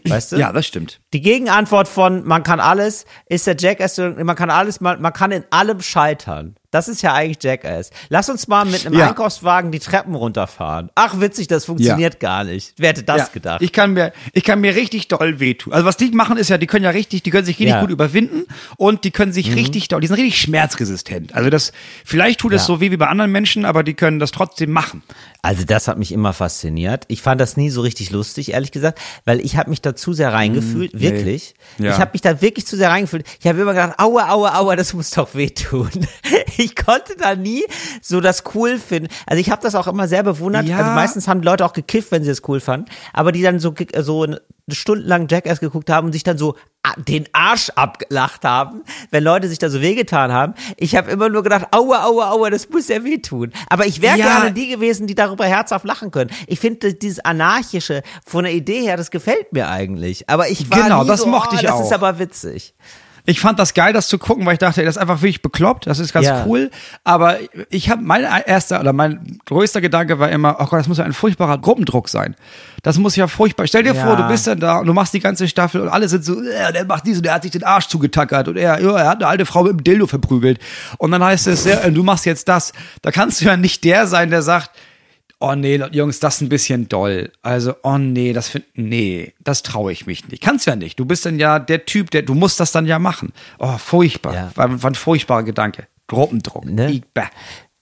Weißt du? Ja, das stimmt. Die Gegenantwort von man kann alles ist der Jackass, man kann alles, man, man kann in allem scheitern. Das ist ja eigentlich Jackass. Lass uns mal mit einem Ja. Einkaufswagen die Treppen runterfahren. Ach witzig, das funktioniert gar nicht. Wer hätte das ja, gedacht? Ich kann mir, ich kann mir richtig doll wehtun. Also was die machen ist ja, die können ja richtig, die können sich richtig Ja. Mhm. gut überwinden und die können sich richtig doll, die sind richtig schmerzresistent. Also das, vielleicht tut es Ja. so weh wie bei anderen Menschen, aber die können das trotzdem machen. Also das hat mich immer fasziniert. Ich fand das nie so richtig lustig, ehrlich gesagt, weil ich habe mich da zu sehr reingefühlt, wirklich. Ja. Ich habe mich da wirklich zu sehr reingefühlt. Ich habe immer gedacht, aua, aua, aua, das muss doch wehtun. *laughs* Ich konnte da nie so das cool finden. Also ich habe das auch immer sehr bewundert. Ja. Also meistens haben Leute auch gekifft, wenn sie es cool fanden, aber die dann so so stundenlang Jackass geguckt haben und sich dann so a- den Arsch abgelacht haben, wenn Leute sich da so wehgetan haben. Ich habe immer nur gedacht, aua, aua, aua, das muss ja wehtun. Aber ich wäre Ja. gerne die gewesen, die darüber herzhaft lachen können. Ich finde dieses anarchische von der Idee her, das gefällt mir eigentlich. Aber ich war Genau, nie das so, mochte oh, ich das auch. ist aber witzig. Ich fand das geil, das zu gucken, weil ich dachte, das ist einfach wirklich bekloppt, das ist ganz Ja. cool. Aber ich habe mein erster oder mein größter Gedanke war immer, oh Gott, das muss ja ein furchtbarer Gruppendruck sein. Das muss ja furchtbar. Stell dir Ja. vor, du bist dann da und du machst die ganze Staffel und alle sind so, äh, der macht diesen, der hat sich den Arsch zugetackert und er, ja, er hat eine alte Frau mit dem Dildo verprügelt. Und dann heißt es, ja, du machst jetzt das. Da kannst du ja nicht der sein, der sagt, oh nee, Jungs, das ist ein bisschen doll. Also, oh nee, das find, nee, das traue ich mich nicht. Kannst ja nicht. Du bist dann ja der Typ, der, du musst das dann ja machen. Oh, furchtbar. Ja. War, war ein furchtbarer Gedanke. Gruppendruck. Ne?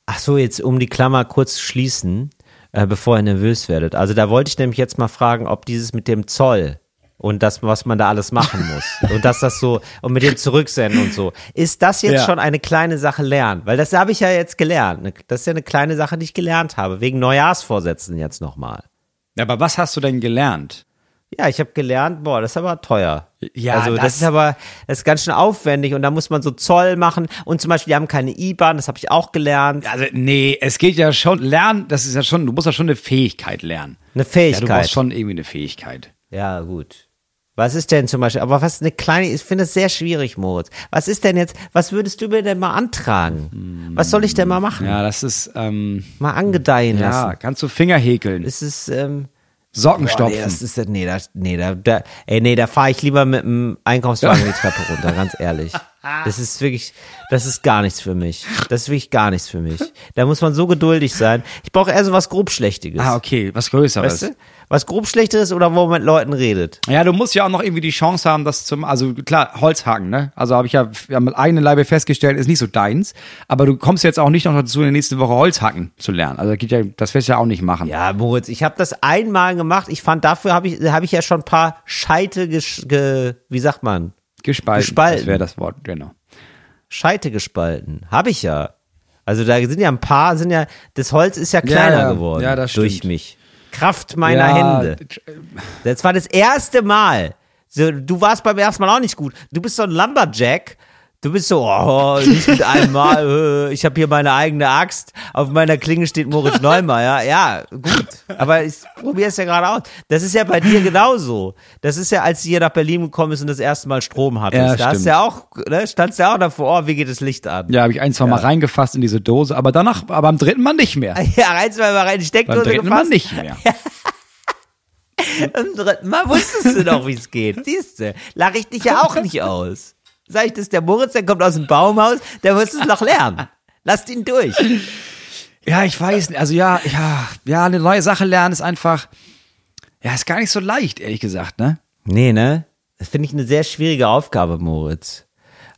Ach so, jetzt um die Klammer kurz zu schließen, äh, bevor ihr nervös werdet. Also da wollte ich nämlich jetzt mal fragen, ob dieses mit dem Zoll und das, was man da alles machen muss *laughs* und dass das so und mit dem Zurücksenden und so, ist das jetzt Ja. schon eine kleine Sache lernen? Weil das habe ich ja jetzt gelernt. Ne? Das ist ja eine kleine Sache, die ich gelernt habe, wegen Neujahrsvorsätzen jetzt nochmal. Ja, aber was hast du denn gelernt? Ja, ich habe gelernt, boah, das ist aber teuer. Ja, also das, das- ist aber, das ist ganz schön aufwendig und da muss man so Zoll machen und zum Beispiel, die haben keine IBAN, das habe ich auch gelernt. Also, nee, es geht ja schon, lernen, das ist ja schon, du musst ja schon eine Fähigkeit lernen. Eine Ja, du Fähigkeit. brauchst schon irgendwie eine Fähigkeit. Ja, gut. Was ist denn zum Beispiel, aber was eine kleine, ich finde es sehr schwierig, Moritz. Was ist denn jetzt, was würdest du mir denn mal antragen? Was soll ich denn mal machen? Ja, das ist, ähm, Mal angedeihen ja, lassen. kannst du Finger häkeln, Ist es, ähm, Socken stopfen. nee, das ist, nee, da, nee, da, da, ey, nee, da fahre ich lieber mit dem Einkaufswagen die Treppe runter, ganz ehrlich. Das ist wirklich, das ist gar nichts für mich. Das ist wirklich gar nichts für mich. Da muss man so geduldig sein. Ich brauche eher so was Grobschlächtiges. ah, okay, was Größeres. Weißt du? Was Grobschlächtiges oder wo man mit Leuten redet. Ja, du musst ja auch noch irgendwie die Chance haben, das zum, also klar, Holzhaken, ne? Also habe ich ja, ja mit eigenen Leibe festgestellt, ist nicht so deins. Aber du kommst jetzt auch nicht noch dazu, in der nächsten Woche Holzhacken zu lernen. Also geht ja, das wirst du ja auch nicht machen. Ja, Moritz, ich habe das einmal gemacht. Ich fand, dafür habe ich, hab ich ja schon ein paar Scheite, gesch- ge, wie sagt man? Gespalten. Gespalten. Das wäre das Wort, genau. Scheite gespalten. Habe ich ja. Also da sind ja ein paar, sind ja, das Holz ist ja kleiner ja. geworden. Ja, das Durch mich. Kraft meiner ja, Hände. Das war das erste Mal. So, du warst beim ersten Mal auch nicht gut. Du bist so ein Lumberjack. Du bist so, oh, nicht mit einem Mal, äh, ich habe hier meine eigene Axt, auf meiner Klinge steht Moritz Neumeier. Ja, gut, aber ich probiere es ja gerade aus. Das ist ja bei dir genauso. Das ist ja, als du hier nach Berlin gekommen bist und das erste Mal Strom hattest. Ja, da hast stimmt. du ja auch, ne, standst ja auch davor, oh, wie geht das Licht an? Ja, habe ich ein, zwei Mal reingefasst in diese Dose, aber danach, aber am dritten Mal nicht mehr. *laughs* Ja, rein, zwei Mal rein, die Beim Steckdose dritten Mal gefasst. nicht mehr. *laughs* Am dritten Mal wusstest du doch, wie es geht. Siehst du, lach ich dich ja auch nicht aus. Sag ich das, der Moritz, der kommt aus dem Baumhaus, der muss es noch lernen. Lasst ihn durch. Ja, ich weiß. Also ja, ja, ja, eine neue Sache lernen ist einfach, ja, ist gar nicht so leicht, ehrlich gesagt, ne? Nee, ne? Das finde ich eine sehr schwierige Aufgabe, Moritz.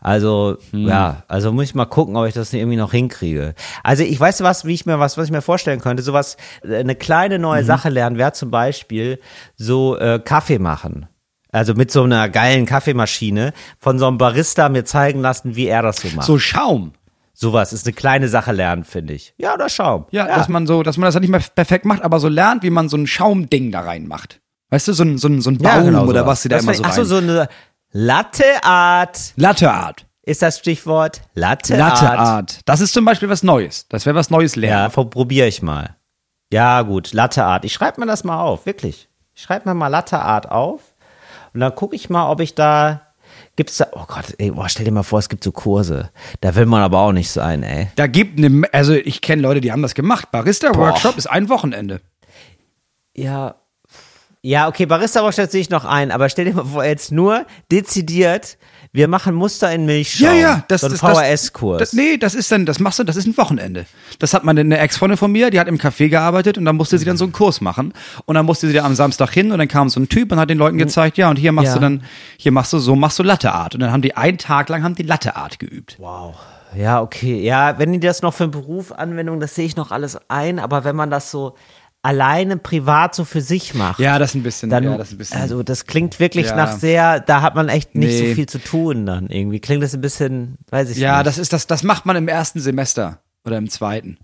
Also, ja, also muss ich mal gucken, ob ich das irgendwie noch hinkriege. Also ich weiß was, wie ich mir was, was ich mir vorstellen könnte, sowas, äh, eine kleine neue Sache lernen wäre zum Beispiel so äh, Kaffee machen. Also mit so einer geilen Kaffeemaschine von so einem Barista mir zeigen lassen, wie er das so macht. So Schaum. Sowas ist eine kleine Sache lernen, finde ich. Ja, oder Schaum. Ja, dass man so, dass man das halt nicht mehr perfekt macht, aber so lernt, wie man so ein Schaumding da reinmacht. Weißt du, so ein, so ein, so ein Baum genau oder sowas. was sie da Das immer so Ach so, rein. so eine Latte Art Latteart. ist das Stichwort. Latte, Art. Latteart. Das ist zum Beispiel was Neues. Das wäre was Neues Ja, lernen. probiere ich mal. Ja, gut, Latte Art. Ich schreibe mir das mal auf, wirklich. Ich schreibe mir mal Latte Art auf und dann gucke ich mal, ob ich da gibt's da Oh Gott, ey, boah, stell dir mal vor, es gibt so Kurse. Da will man aber auch nicht sein, ey. Da gibt eine, also ich kenne Leute, die haben das gemacht. Barista-Workshop ist ein Wochenende. Ja. Ja, okay, Barista Workshop sehe ich noch ein, aber stell dir mal vor, jetzt nur dezidiert, wir machen Muster in Milchschaum. Ja, ja, das so ein VHS-Kurs. Nee, das ist dann, das machst du, das ist ein Wochenende. Das hat meine eine Ex-Freundin von mir, die hat im Café gearbeitet und dann musste sie dann so einen Kurs machen. Und dann musste sie da am Samstag hin und dann kam so ein Typ und hat den Leuten gezeigt, ja, und hier machst Ja. du dann, hier machst du so, machst du Latteart. Und dann haben die einen Tag lang haben die Latteart geübt. Wow. Ja, okay. Ja, wenn die das noch für einen Beruf Anwendung, das sehe ich noch alles ein, aber wenn man das so alleine privat so für sich macht, Ja, das ist ein bisschen, dann, ja, das ein bisschen. also das klingt wirklich Ja. nach sehr, da hat man echt nicht Nee. so viel zu tun dann irgendwie. Klingt das ein bisschen, weiß ich ja, nicht. das ist das, das macht man im ersten Semester oder im zweiten.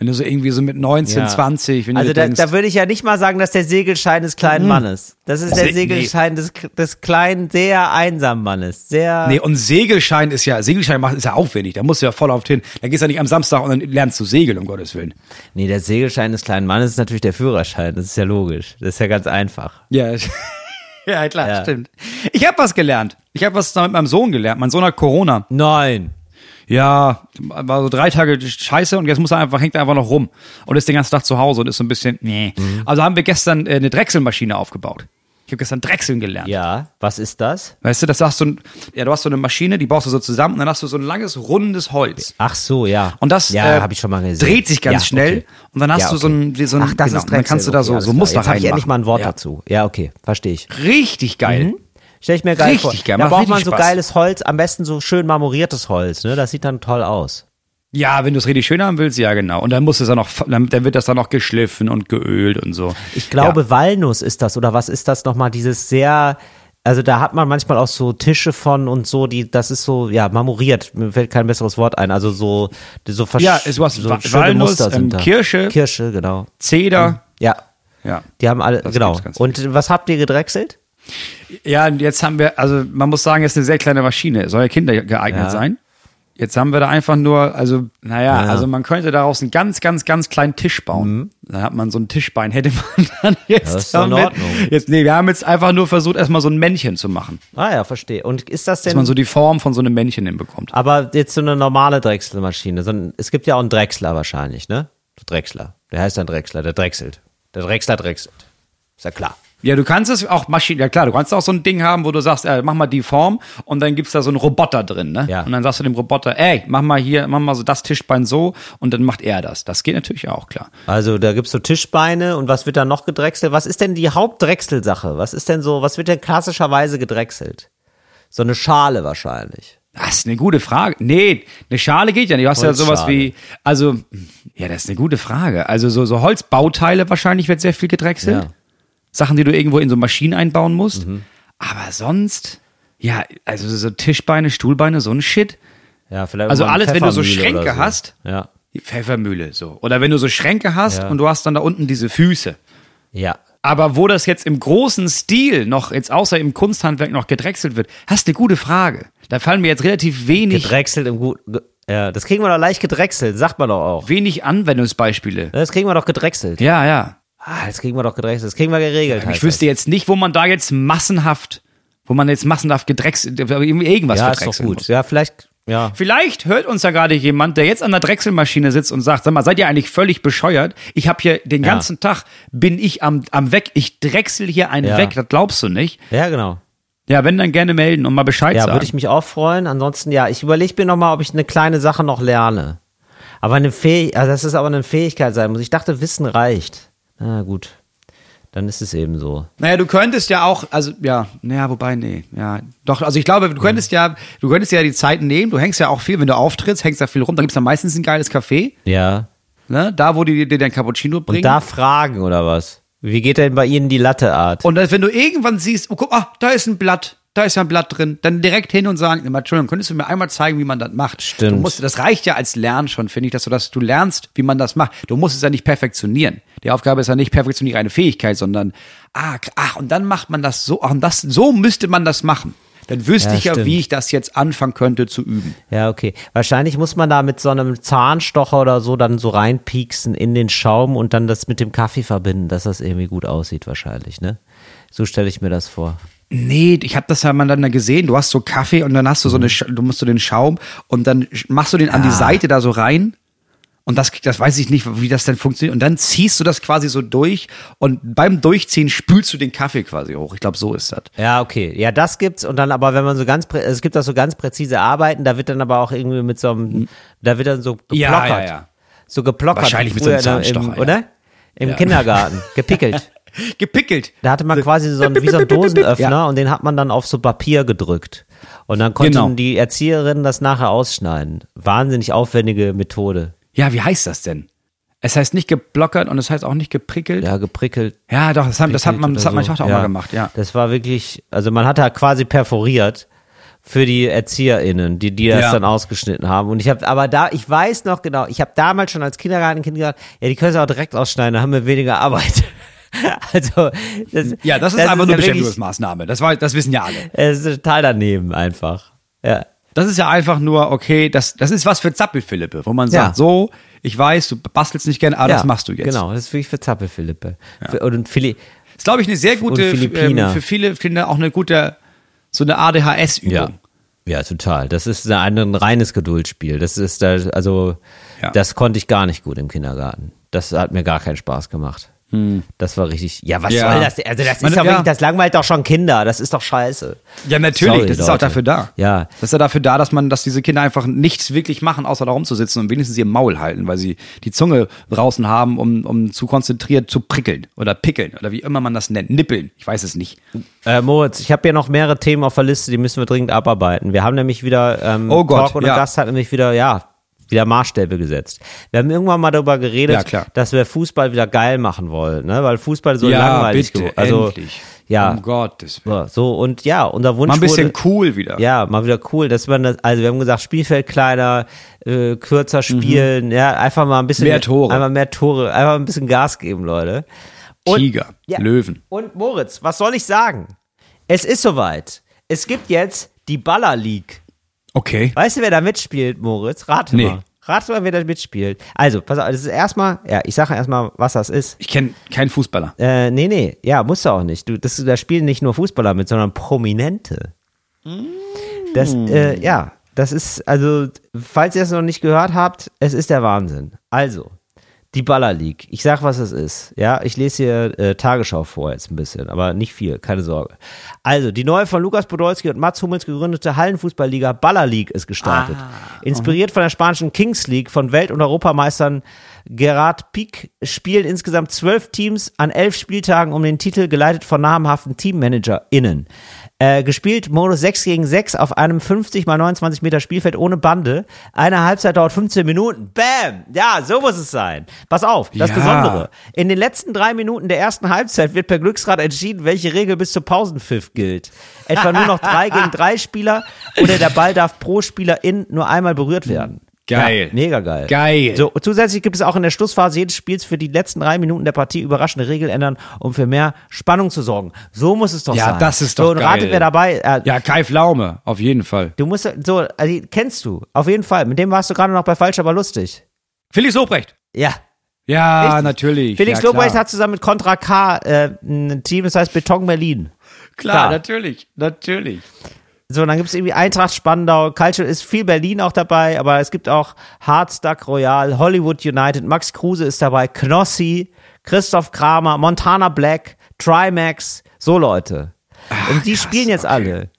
Wenn du so irgendwie so mit 19, Ja. 20, wenn also du da, denkst, da würde ich ja nicht mal sagen, dass der Segelschein des kleinen Mannes. Das ist der Se- Segelschein des, des kleinen, sehr einsamen Mannes. Sehr. Nee, und Segelschein ist ja, Segelschein machen ist ja aufwendig. Da musst du ja voll auf hin. Da gehst du ja nicht am Samstag und dann lernst du segeln, um Gottes Willen. Nee, der Segelschein des kleinen Mannes ist natürlich der Führerschein. Das ist ja logisch. Das ist ja ganz einfach. Ja, *laughs* ja klar, Ja. stimmt. Ich habe was gelernt. Ich habe was mit meinem Sohn gelernt. Mein Sohn hat Corona. Nein. Ja, war so drei Tage scheiße und jetzt muss er einfach, hängt er einfach noch rum und ist den ganzen Tag zu Hause und ist so ein bisschen, nee. Also haben wir gestern äh, eine Drechselmaschine aufgebaut. Ich habe gestern Drechseln gelernt. Ja, was ist das? Weißt du, das hast du, ja, du hast so eine Maschine, die baust du so zusammen und dann hast du so ein langes, rundes Holz. Ach so, ja. Und das ja, äh, ich schon mal gesehen. dreht sich ganz Ja, schnell okay. und dann hast Ja, du so okay. ein, so ein Ach, das genau, ist und dann kannst du Drechsel, da so, okay, so Muster habe ich reinmachen. endlich mal ein Wort ja. dazu. Ja, okay, verstehe ich. Richtig geil. Stell ich mir geil Richtig vor. geil, Da braucht man so Spaß. geiles Holz, am besten so schön marmoriertes Holz, ne? Das sieht dann toll aus. Ja, wenn du es richtig schön haben willst, ja genau. Und dann muss es dann noch, dann, dann wird das dann noch geschliffen und geölt und so. Ich glaube, Walnuss ist das, oder was ist das nochmal? Dieses sehr, also da hat man manchmal auch so Tische von und so, die, das ist so, ja, marmoriert. Mir fällt kein besseres Wort ein. Also so, so Ja, es was- so Wa- Walnuss, ähm. Kirsche. Kirsche, genau. Zeder. Ja. Ja. Die haben alle, genau. Und was habt ihr gedrechselt? Ja, und jetzt haben wir, also man muss sagen, es ist eine sehr kleine Maschine. Soll ja Kinder geeignet Ja. sein. Jetzt haben wir da einfach nur, also, naja, Ja. also man könnte daraus einen ganz, ganz, ganz kleinen Tisch bauen. Mhm. Da hat man so ein Tischbein, *laughs* hätte man dann jetzt. Das ist doch in damit- Ordnung. Jetzt, nee, wir haben jetzt einfach nur versucht, erstmal so ein Männchen zu machen. Ah ja, verstehe. Und ist das Dass denn, man so die Form von so einem Männchen hinbekommt. aber jetzt so eine normale Drechselmaschine, sondern es gibt ja auch einen Drechsler wahrscheinlich, ne? Drechsler. Der heißt dann Drechsler, der drechselt. Der Drechsler drechselt. Ist ja klar. Ja, du kannst es auch Maschinen, ja klar, du kannst auch so ein Ding haben, wo du sagst, äh, mach mal die Form und dann gibt's da so einen Roboter drin, ne? Ja. Und dann sagst du dem Roboter, ey, mach mal hier, mach mal so das Tischbein so und dann macht er das. Das geht natürlich auch, klar. Also da gibt's so Tischbeine und was wird da noch gedrechselt? Was ist denn die Hauptdrechselsache? Was ist denn so, was wird denn klassischerweise gedrechselt? So eine Schale wahrscheinlich. Das ist eine gute Frage. Nee, eine Schale geht ja nicht. Du hast ja sowas wie, also, ja, das ist eine gute Frage. Also so, so Holzbauteile wahrscheinlich wird sehr viel gedrechselt. Ja. Sachen, die du irgendwo in so Maschinen einbauen musst. Aber sonst, ja, also so Tischbeine, Stuhlbeine, so ein Shit. Ja, vielleicht Also alles, wenn du so Schränke so. hast. Ja. Die Pfeffermühle, so. Oder wenn du so Schränke hast Ja. und du hast dann da unten diese Füße. Ja. Aber wo das jetzt im großen Stil noch, jetzt außer im Kunsthandwerk noch gedrechselt wird, hast eine gute Frage. Da fallen mir jetzt relativ wenig, Gedrechselt im guten. Ja, das kriegen wir doch leicht gedrechselt, sagt man doch auch. wenig Anwendungsbeispiele. Das kriegen wir doch gedrechselt. Ja, ja. Ah, das kriegen wir doch gedrechselt. Das kriegen wir geregelt. Ich heißt wüsste jetzt nicht, wo man da jetzt massenhaft, wo man jetzt massenhaft gedrechselt, irgendwas das. Ja, ist doch gut. muss. Ja, vielleicht. Ja. Vielleicht hört uns ja gerade jemand, der jetzt an der Drechselmaschine sitzt und sagt, sag mal, seid ihr eigentlich völlig bescheuert? Ich habe hier den Ja. ganzen Tag bin ich am, am weg, ich drechsel hier einen Ja. weg, das glaubst du nicht. Ja, genau. Ja, wenn dann gerne melden und mal Bescheid Ja, sagen. würde ich mich auch freuen. Ansonsten, ja, ich überlege mir nochmal, ob ich eine kleine Sache noch lerne. Aber eine Fähigkeit, also das ist aber eine Fähigkeit sein muss. Ich dachte, Wissen reicht. Na gut. Dann ist es eben so. Naja, du könntest ja auch, also ja, naja, wobei, nee, ja, doch, also ich glaube, du könntest ja, du könntest ja die Zeit nehmen, du hängst ja auch viel, wenn du auftrittst, hängst ja viel rum, da gibt's dann meistens ein geiles Café, Ja. ne, da, wo die dir dein Cappuccino bringen. Und da fragen oder was? Wie geht denn bei Ihnen die Latteart? Und wenn du irgendwann siehst, oh, guck, ah, da ist ein Blatt, da ist ja ein Blatt drin, dann direkt hin und sagen, Entschuldigung, könntest du mir einmal zeigen, wie man das macht? Stimmt. Du musst, das reicht ja als Lernen schon, finde ich, dass du das, du lernst, wie man das macht. Du musst es ja nicht perfektionieren. Die Aufgabe ist ja nicht perfektioniere eine Fähigkeit, sondern, ah, ach, und dann macht man das so, ach, und das, so müsste man das machen. Dann wüsste Ja, ich ja, stimmt. wie ich das jetzt anfangen könnte zu üben. Ja, okay. Wahrscheinlich muss man da mit so einem Zahnstocher oder so dann so reinpieksen in den Schaum und dann das mit dem Kaffee verbinden, dass das irgendwie gut aussieht wahrscheinlich, ne? So stelle ich mir das vor. Nee, ich habe das ja mal dann gesehen. Du hast so Kaffee und dann hast du so eine, Mhm. Du musst so den Schaum und dann machst du den an die Seite da so rein. Und das, das weiß ich nicht, wie das denn funktioniert. Und dann ziehst du das quasi so durch und beim Durchziehen spülst du den Kaffee quasi hoch. Ich glaube, so ist das. Ja, okay. Ja, das gibt's und dann aber, wenn man so ganz, es gibt auch so ganz präzise Arbeiten, da wird dann aber auch irgendwie mit so einem, da wird dann so geplockert. Ja, ja, ja. So geplockert. Wahrscheinlich mit so einem im- Zahnstocher, ja. Oder? Im Kindergarten. Gepickelt. *laughs* Gepickelt. Da hatte man quasi so einen, wie so einen Dosenöffner Ja. und den hat man dann auf so Papier gedrückt. Und dann konnten Genau. die Erzieherinnen das nachher ausschneiden. Wahnsinnig aufwendige Methode. Ja, wie heißt das denn? Es heißt nicht geblockert und es heißt auch nicht geprickelt. Ja, Ja, geprickelt. doch, das hat, das hat, man, das hat meine so. Tochter auch mal gemacht, ja. Das war wirklich, also man hat da quasi perforiert für die ErzieherInnen, die, die das Ja. dann ausgeschnitten haben. Und ich habe, aber da, ich weiß noch genau, ich habe damals schon als Kindergartenkind gesagt, ja, die können es auch direkt ausschneiden, da haben wir weniger Arbeit. *laughs* *laughs* also, das, Ja, das ist einfach ja nur wirklich- Beschäftigungsmaßnahme. Das, war, das wissen ja alle. Es ist total daneben einfach. Ja. Das ist ja einfach nur, okay, das, das ist was für Zappelphilippe, wo man Ja. sagt, so, ich weiß, du bastelst nicht gerne, aber ja, das machst du jetzt. Genau, das ist wirklich für Zappelphilippe. Für, und Philly, ist, glaube ich, eine sehr gute, ähm, für viele Kinder auch eine gute, so eine ADHS-Übung. ja. Ja, total. Das ist ein, ein reines Geduldsspiel. Das ist da, also, Ja. das konnte ich gar nicht gut im Kindergarten. Das hat mir gar keinen Spaß gemacht. Das war richtig. Ja, was Hm. Ja. soll das? denn? Also, das Man- ist doch ja. wirklich, das langweilt doch schon Kinder. Das ist doch scheiße. Ja, natürlich, Sorry, das ist auch Leute. dafür da. Ja. Das ist ja dafür da, dass man, dass diese Kinder einfach nichts wirklich machen, außer da rumzusitzen und wenigstens ihr Maul halten, weil sie die Zunge draußen haben, um, um zu konzentriert zu prickeln oder pickeln oder wie immer man das nennt. Nippeln. Ich weiß es nicht. Äh, Moritz, ich habe hier noch mehrere Themen auf der Liste, die müssen wir dringend abarbeiten. Wir haben nämlich wieder, ähm, Oh Gott, Talk ohne ja. Gast hat nämlich wieder, ja, wieder Maßstäbe gesetzt. Wir haben irgendwann mal darüber geredet, Ja, klar. dass wir Fußball wieder geil machen wollen, ne? weil Fußball so ja, langweilig bitte, Also, endlich. ja, Um Gottes Willen. so, und ja, unser Wunsch Mal ein bisschen wurde, cool wieder. ja, mal wieder cool, dass man das, also wir haben gesagt, Spielfeld kleiner, äh, kürzer spielen, ja, einfach mal ein bisschen Mhm. Mehr Tore. einfach mehr Tore, einfach ein bisschen Gas geben, Leute. Und- Tiger, ja. Löwen. Und Moritz, was soll ich sagen? Es ist soweit. Es gibt jetzt die Baller League. Okay. Weißt du, wer da mitspielt, Moritz? Rate Nee. mal. Rate mal, wer da mitspielt. Also, pass auf, das ist erstmal, ja, ich sage erstmal, was das ist. Ich kenne keinen Fußballer. Äh, nee, nee, ja, musst du auch nicht. Du, das, da spielen nicht nur Fußballer mit, sondern Prominente. Das, äh, ja, das ist, also, falls ihr es noch nicht gehört habt, es ist der Wahnsinn. Also, die Baller League. Ich sag, was es ist. Ja, ich lese hier äh, Tagesschau vor jetzt ein bisschen, aber nicht viel, keine Sorge. Also, die neue von Lukas Podolski und Mats Hummels gegründete Hallenfußballliga Baller League ist gestartet. Inspiriert von der spanischen Kings League von Welt- und Europameistern Gerard Pique spielen insgesamt zwölf Teams an elf Spieltagen um den Titel, geleitet von namhaften TeammanagerInnen. Äh, gespielt Modus 6 gegen 6 auf einem 50 mal 29 Meter Spielfeld ohne Bande. Eine Halbzeit dauert 15 Minuten. Bam! Ja, so muss es sein. Pass auf, das Ja. Besondere. In den letzten drei Minuten der ersten Halbzeit wird per Glücksrad entschieden, welche Regel bis zur Pausenpfiff gilt. Etwa nur noch drei *laughs* gegen drei Spieler oder der Ball darf pro Spielerin nur einmal berührt werden. Geil. Ja, mega geil. Geil. So, zusätzlich gibt es auch in der Schlussphase jedes Spiels für die letzten drei Minuten der Partie überraschende Regeln ändern, um für mehr Spannung zu sorgen. So muss es doch Ja, sein. das ist so, doch und rate, geil. wer dabei, äh, Ja, Kai Pflaume, auf jeden Fall. du musst, so, also, kennst du, auf jeden Fall. Mit dem warst du gerade noch bei Falsch, aber lustig. Felix Lobrecht. Ja. Ja, Richtig. natürlich. Felix ja, Lobrecht hat zusammen mit Contra K äh, ein Team, das heißt Beton Berlin. Klar, klar. natürlich. Natürlich. So, und dann gibt es irgendwie Eintracht Spandau, Culture ist viel Berlin auch dabei, aber es gibt auch Hardstack Royal, Hollywood United, Max Kruse ist dabei, Knossi, Christoph Kramer, Montana Black, Trimax, so Leute. und die spielen jetzt alle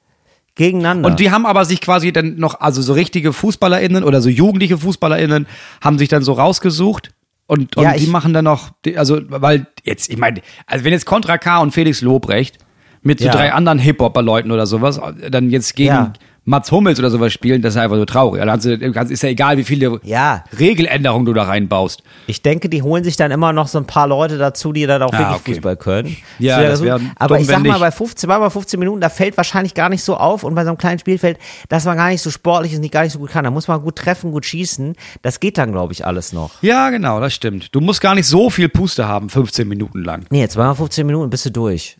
gegeneinander. Und die haben aber sich quasi dann noch, also so richtige FußballerInnen oder so jugendliche FußballerInnen haben sich dann so rausgesucht und, und Ja, die machen dann noch, also, weil jetzt, ich meine, also wenn jetzt Contra K und Felix Lobrecht mit so Ja. drei anderen Hip-Hopper-Leuten oder sowas dann jetzt gegen Ja. Mats Hummels oder sowas spielen, das ist einfach so traurig. Also, ist ja egal, wie viele Ja. Regeländerungen du da reinbaust. Ich denke, die holen sich dann immer noch so ein paar Leute dazu, die dann auch Ah, wirklich okay. Fußball können. Ja, das so- wär Aber dumm, ich sag mal, bei 15, bei 15 Minuten, da fällt wahrscheinlich gar nicht so auf und bei so einem kleinen Spielfeld, dass man gar nicht so sportlich ist, nicht gar nicht so gut kann. Da muss man gut treffen, gut schießen. Das geht dann, glaube ich, alles noch. Ja, genau, das stimmt. Du musst gar nicht so viel Puste haben, 15 Minuten lang. Nee, jetzt mal 15 Minuten bist du durch.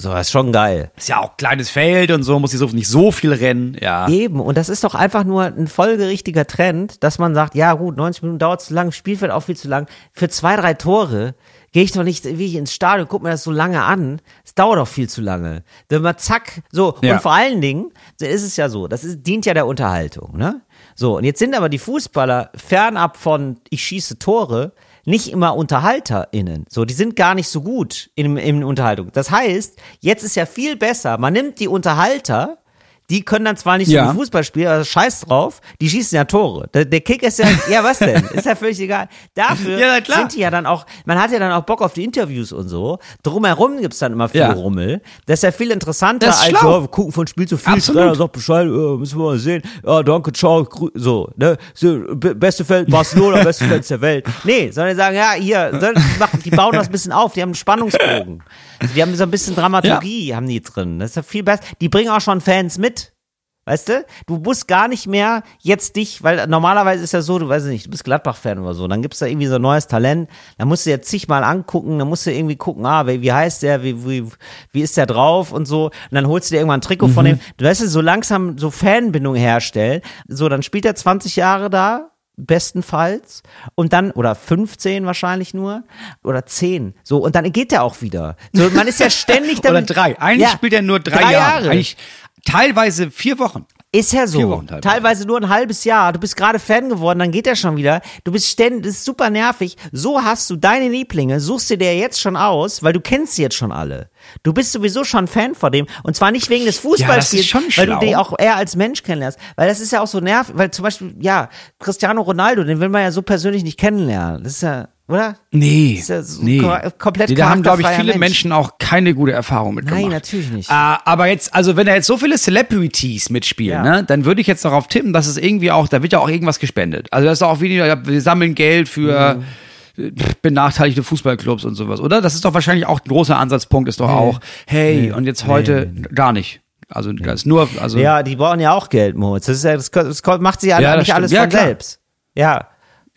So, das ist schon geil. Ist ja auch kleines Feld und so, muss ich so nicht so viel rennen. Ja. Eben, und das ist doch einfach nur ein folgerichtiger Trend, dass man sagt, ja gut, 90 Minuten dauert zu lang, Spielfeld auch viel zu lang. Für zwei, drei Tore gehe ich doch nicht wie ich ins Stadion, guck mir das so lange an. Es dauert doch viel zu lange. Wenn man zack, so, Ja. und vor allen Dingen, so ist es ja so, das ist, dient ja der Unterhaltung, ne? So, und jetzt sind aber die Fußballer fernab von ich schieße Tore, nicht immer UnterhalterInnen. So, die sind gar nicht so gut in, in Unterhaltung. Das heißt, jetzt ist ja viel besser, man nimmt die Unterhalter, die können dann zwar nicht so Ja. gut Fußball spielen, aber scheiß drauf, die schießen ja Tore. Der, der Kick ist ja, *laughs* ja was denn? Ist ja völlig egal. Dafür Ja, sind die ja dann auch, man hat ja dann auch Bock auf die Interviews und so. Drumherum gibt's dann immer viel Ja. Rummel. Das ist ja viel interessanter als schlau. so, wir gucken von Spiel zu viel, Absolut. Trainer sagt Bescheid, äh, müssen wir mal sehen. Ja, danke, ciao, so, ne? So, be- beste Feld Barcelona, beste Feld der Welt. Nee, sondern die sagen, ja, hier, machen, die bauen das ein bisschen auf, die haben einen Spannungsbogen. Die haben so ein bisschen Dramaturgie, haben die drin. Das ist ja viel besser. Die bringen auch schon Fans mit. Weißt du? Du musst gar nicht mehr jetzt dich, weil normalerweise ist ja so, du weißt nicht, du bist Gladbach-Fan oder so, dann gibt's da irgendwie so ein neues Talent, dann musst du jetzt zigmal angucken, dann musst du irgendwie gucken, ah, wie, heißt der, wie, wie, wie ist der drauf und so, und dann holst du dir irgendwann ein Trikot von dem, du weißt du, so langsam so Fanbindung herstellen, so, dann spielt er 20 Jahre da, bestenfalls und dann oder 15 wahrscheinlich nur oder 10 so und dann geht der auch wieder so man ist ja ständig *laughs* Oder damit, drei. Eigentlich Ja, spielt er nur drei, drei Jahre. Jahre. Eigentlich teilweise vier Wochen. Ist ja so. Teilweise. Teilweise nur ein halbes Jahr. Du bist gerade Fan geworden, dann geht er schon wieder. Du bist ständig, das ist super nervig. So hast du deine Lieblinge, suchst dir der jetzt schon aus, weil du kennst sie jetzt schon alle. Du bist sowieso schon Fan von dem. Und zwar nicht wegen des Fußballspiels, schon weil du den auch eher als Mensch kennenlernst. Weil das ist ja auch so nervig, weil zum Beispiel, ja, Cristiano Ronaldo, den will man ja so persönlich nicht kennenlernen. Das ist ja, oder? Nee. Ist ja so nee. ko- komplett nee, Da haben, glaube ich, viele Mensch. Menschen auch keine gute Erfahrung mit Nein, natürlich nicht. Äh, aber jetzt, also wenn da jetzt so viele Celebrities mitspielen, Ja. ne, dann würde ich jetzt darauf tippen, dass es irgendwie auch, da wird ja auch irgendwas gespendet. Also das ist auch wieder, wir sammeln Geld für Mhm. äh, benachteiligte Fußballclubs und sowas, oder? Das ist doch wahrscheinlich auch ein großer Ansatzpunkt, ist doch auch, hey, und jetzt heute gar nicht. Also ist nur, also Ja, die brauchen ja auch Geld, Moritz. Das, ist ja, das, das macht sie ja, Ja, nicht stimmt. alles Ja, von klar. selbst. Ja.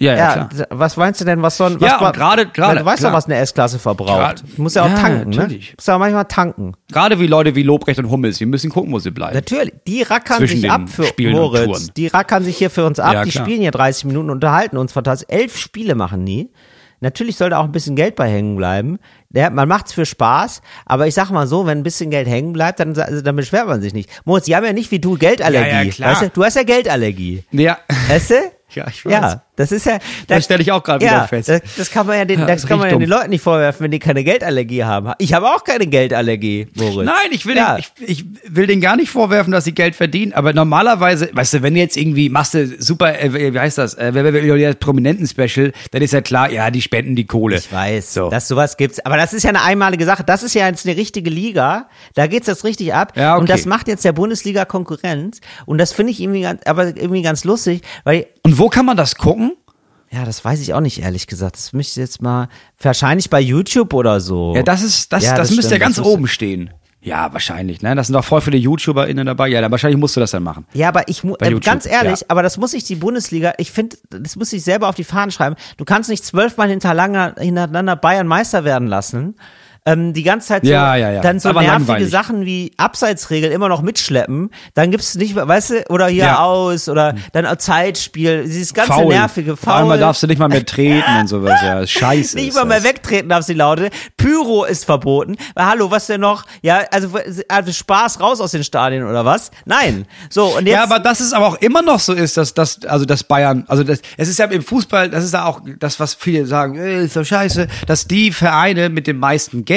Ja, ja, Ja, klar. was meinst du denn, was so ein, was Ja, gerade- gerade, Du weißt doch, was eine S-Klasse verbraucht. Du musst ja auch Ja, tanken, ne? natürlich. Du musst ja auch manchmal tanken. Gerade wie Leute wie Lobrecht und Hummels, die müssen gucken, wo sie bleiben. Natürlich, die rackern Zwischen sich ab für Spielen Moritz. Die rackern sich hier für uns ab. Ja, die spielen hier 30 Minuten, unterhalten uns fantastisch. Elf Spiele machen die. Natürlich soll da auch ein bisschen Geld bei hängen bleiben. Der, man macht's für Spaß, aber ich sag mal so, wenn ein bisschen Geld hängen bleibt, dann, also, dann beschwert man sich nicht. Moritz, die haben ja nicht wie du Geldallergie. Ja, ja, klar. Weißt du? du hast ja Geldallergie. Ja. Weißt du? *laughs* Ja, ich weiß. Ja, das ist ja. Das stelle ich auch gerade ja, wieder fest. Das, das kann man ja den, Ja, das das kann man ja den Leuten nicht vorwerfen, wenn die keine Geldallergie haben. Ich habe auch keine Geldallergie, Moritz. Nein, ich will, Ja. den, ich, ich will denen gar nicht vorwerfen, dass sie Geld verdienen, aber normalerweise, weißt du, wenn jetzt irgendwie machst du super, äh, wie heißt das, äh, der Prominenten-Special, dann ist ja klar, ja, die spenden die Kohle. Ich weiß, So. dass sowas gibt's. Aber das ist ja eine einmalige Sache. Das ist ja jetzt eine richtige Liga. Da geht's jetzt richtig ab. Ja, okay. Und das macht jetzt der Bundesliga Konkurrenz. Und das finde ich irgendwie ganz, aber irgendwie ganz lustig, weil Und wo kann man das gucken? Ja, das weiß ich auch nicht, ehrlich gesagt. Das müsste ich jetzt mal, wahrscheinlich bei YouTube oder so. Ja, das ist, das, Ja, das, das müsste ja ganz das oben stehen. Ja, wahrscheinlich, ne? Das sind doch voll viele YouTuberInnen dabei. Ja, dann wahrscheinlich musst du das dann machen. Ja, aber ich mu Bei äh, ganz ehrlich, ja. aber das muss ich die Bundesliga, ich finde, das muss ich selber auf die Fahnen schreiben. Du kannst nicht zwölfmal hintereinander Bayern Meister werden lassen. Ähm, die ganze Zeit so, Ja, ja, ja. dann so Aber nervige langweilig. Sachen wie Abseitsregel immer noch mitschleppen, dann gibt's nicht mehr, weißt du, oder hier Ja. aus oder dann Zeitspiel, dieses ganze Faul. nervige allem Faul. darfst du nicht mal mehr treten und sowas. Ja, *laughs* scheiße. Nicht mal mehr wegtreten darfst die Laute. Pyro ist verboten. Weil, hallo, was denn noch? Ja, also, also Spaß raus aus den Stadien oder was? Nein. So, und jetzt. Ja, aber dass es aber auch immer noch so ist, dass, dass also dass Bayern, also das, es ist ja im Fußball, das ist ja auch das, was viele sagen, äh, ist doch scheiße, dass die Vereine mit dem meisten Geld,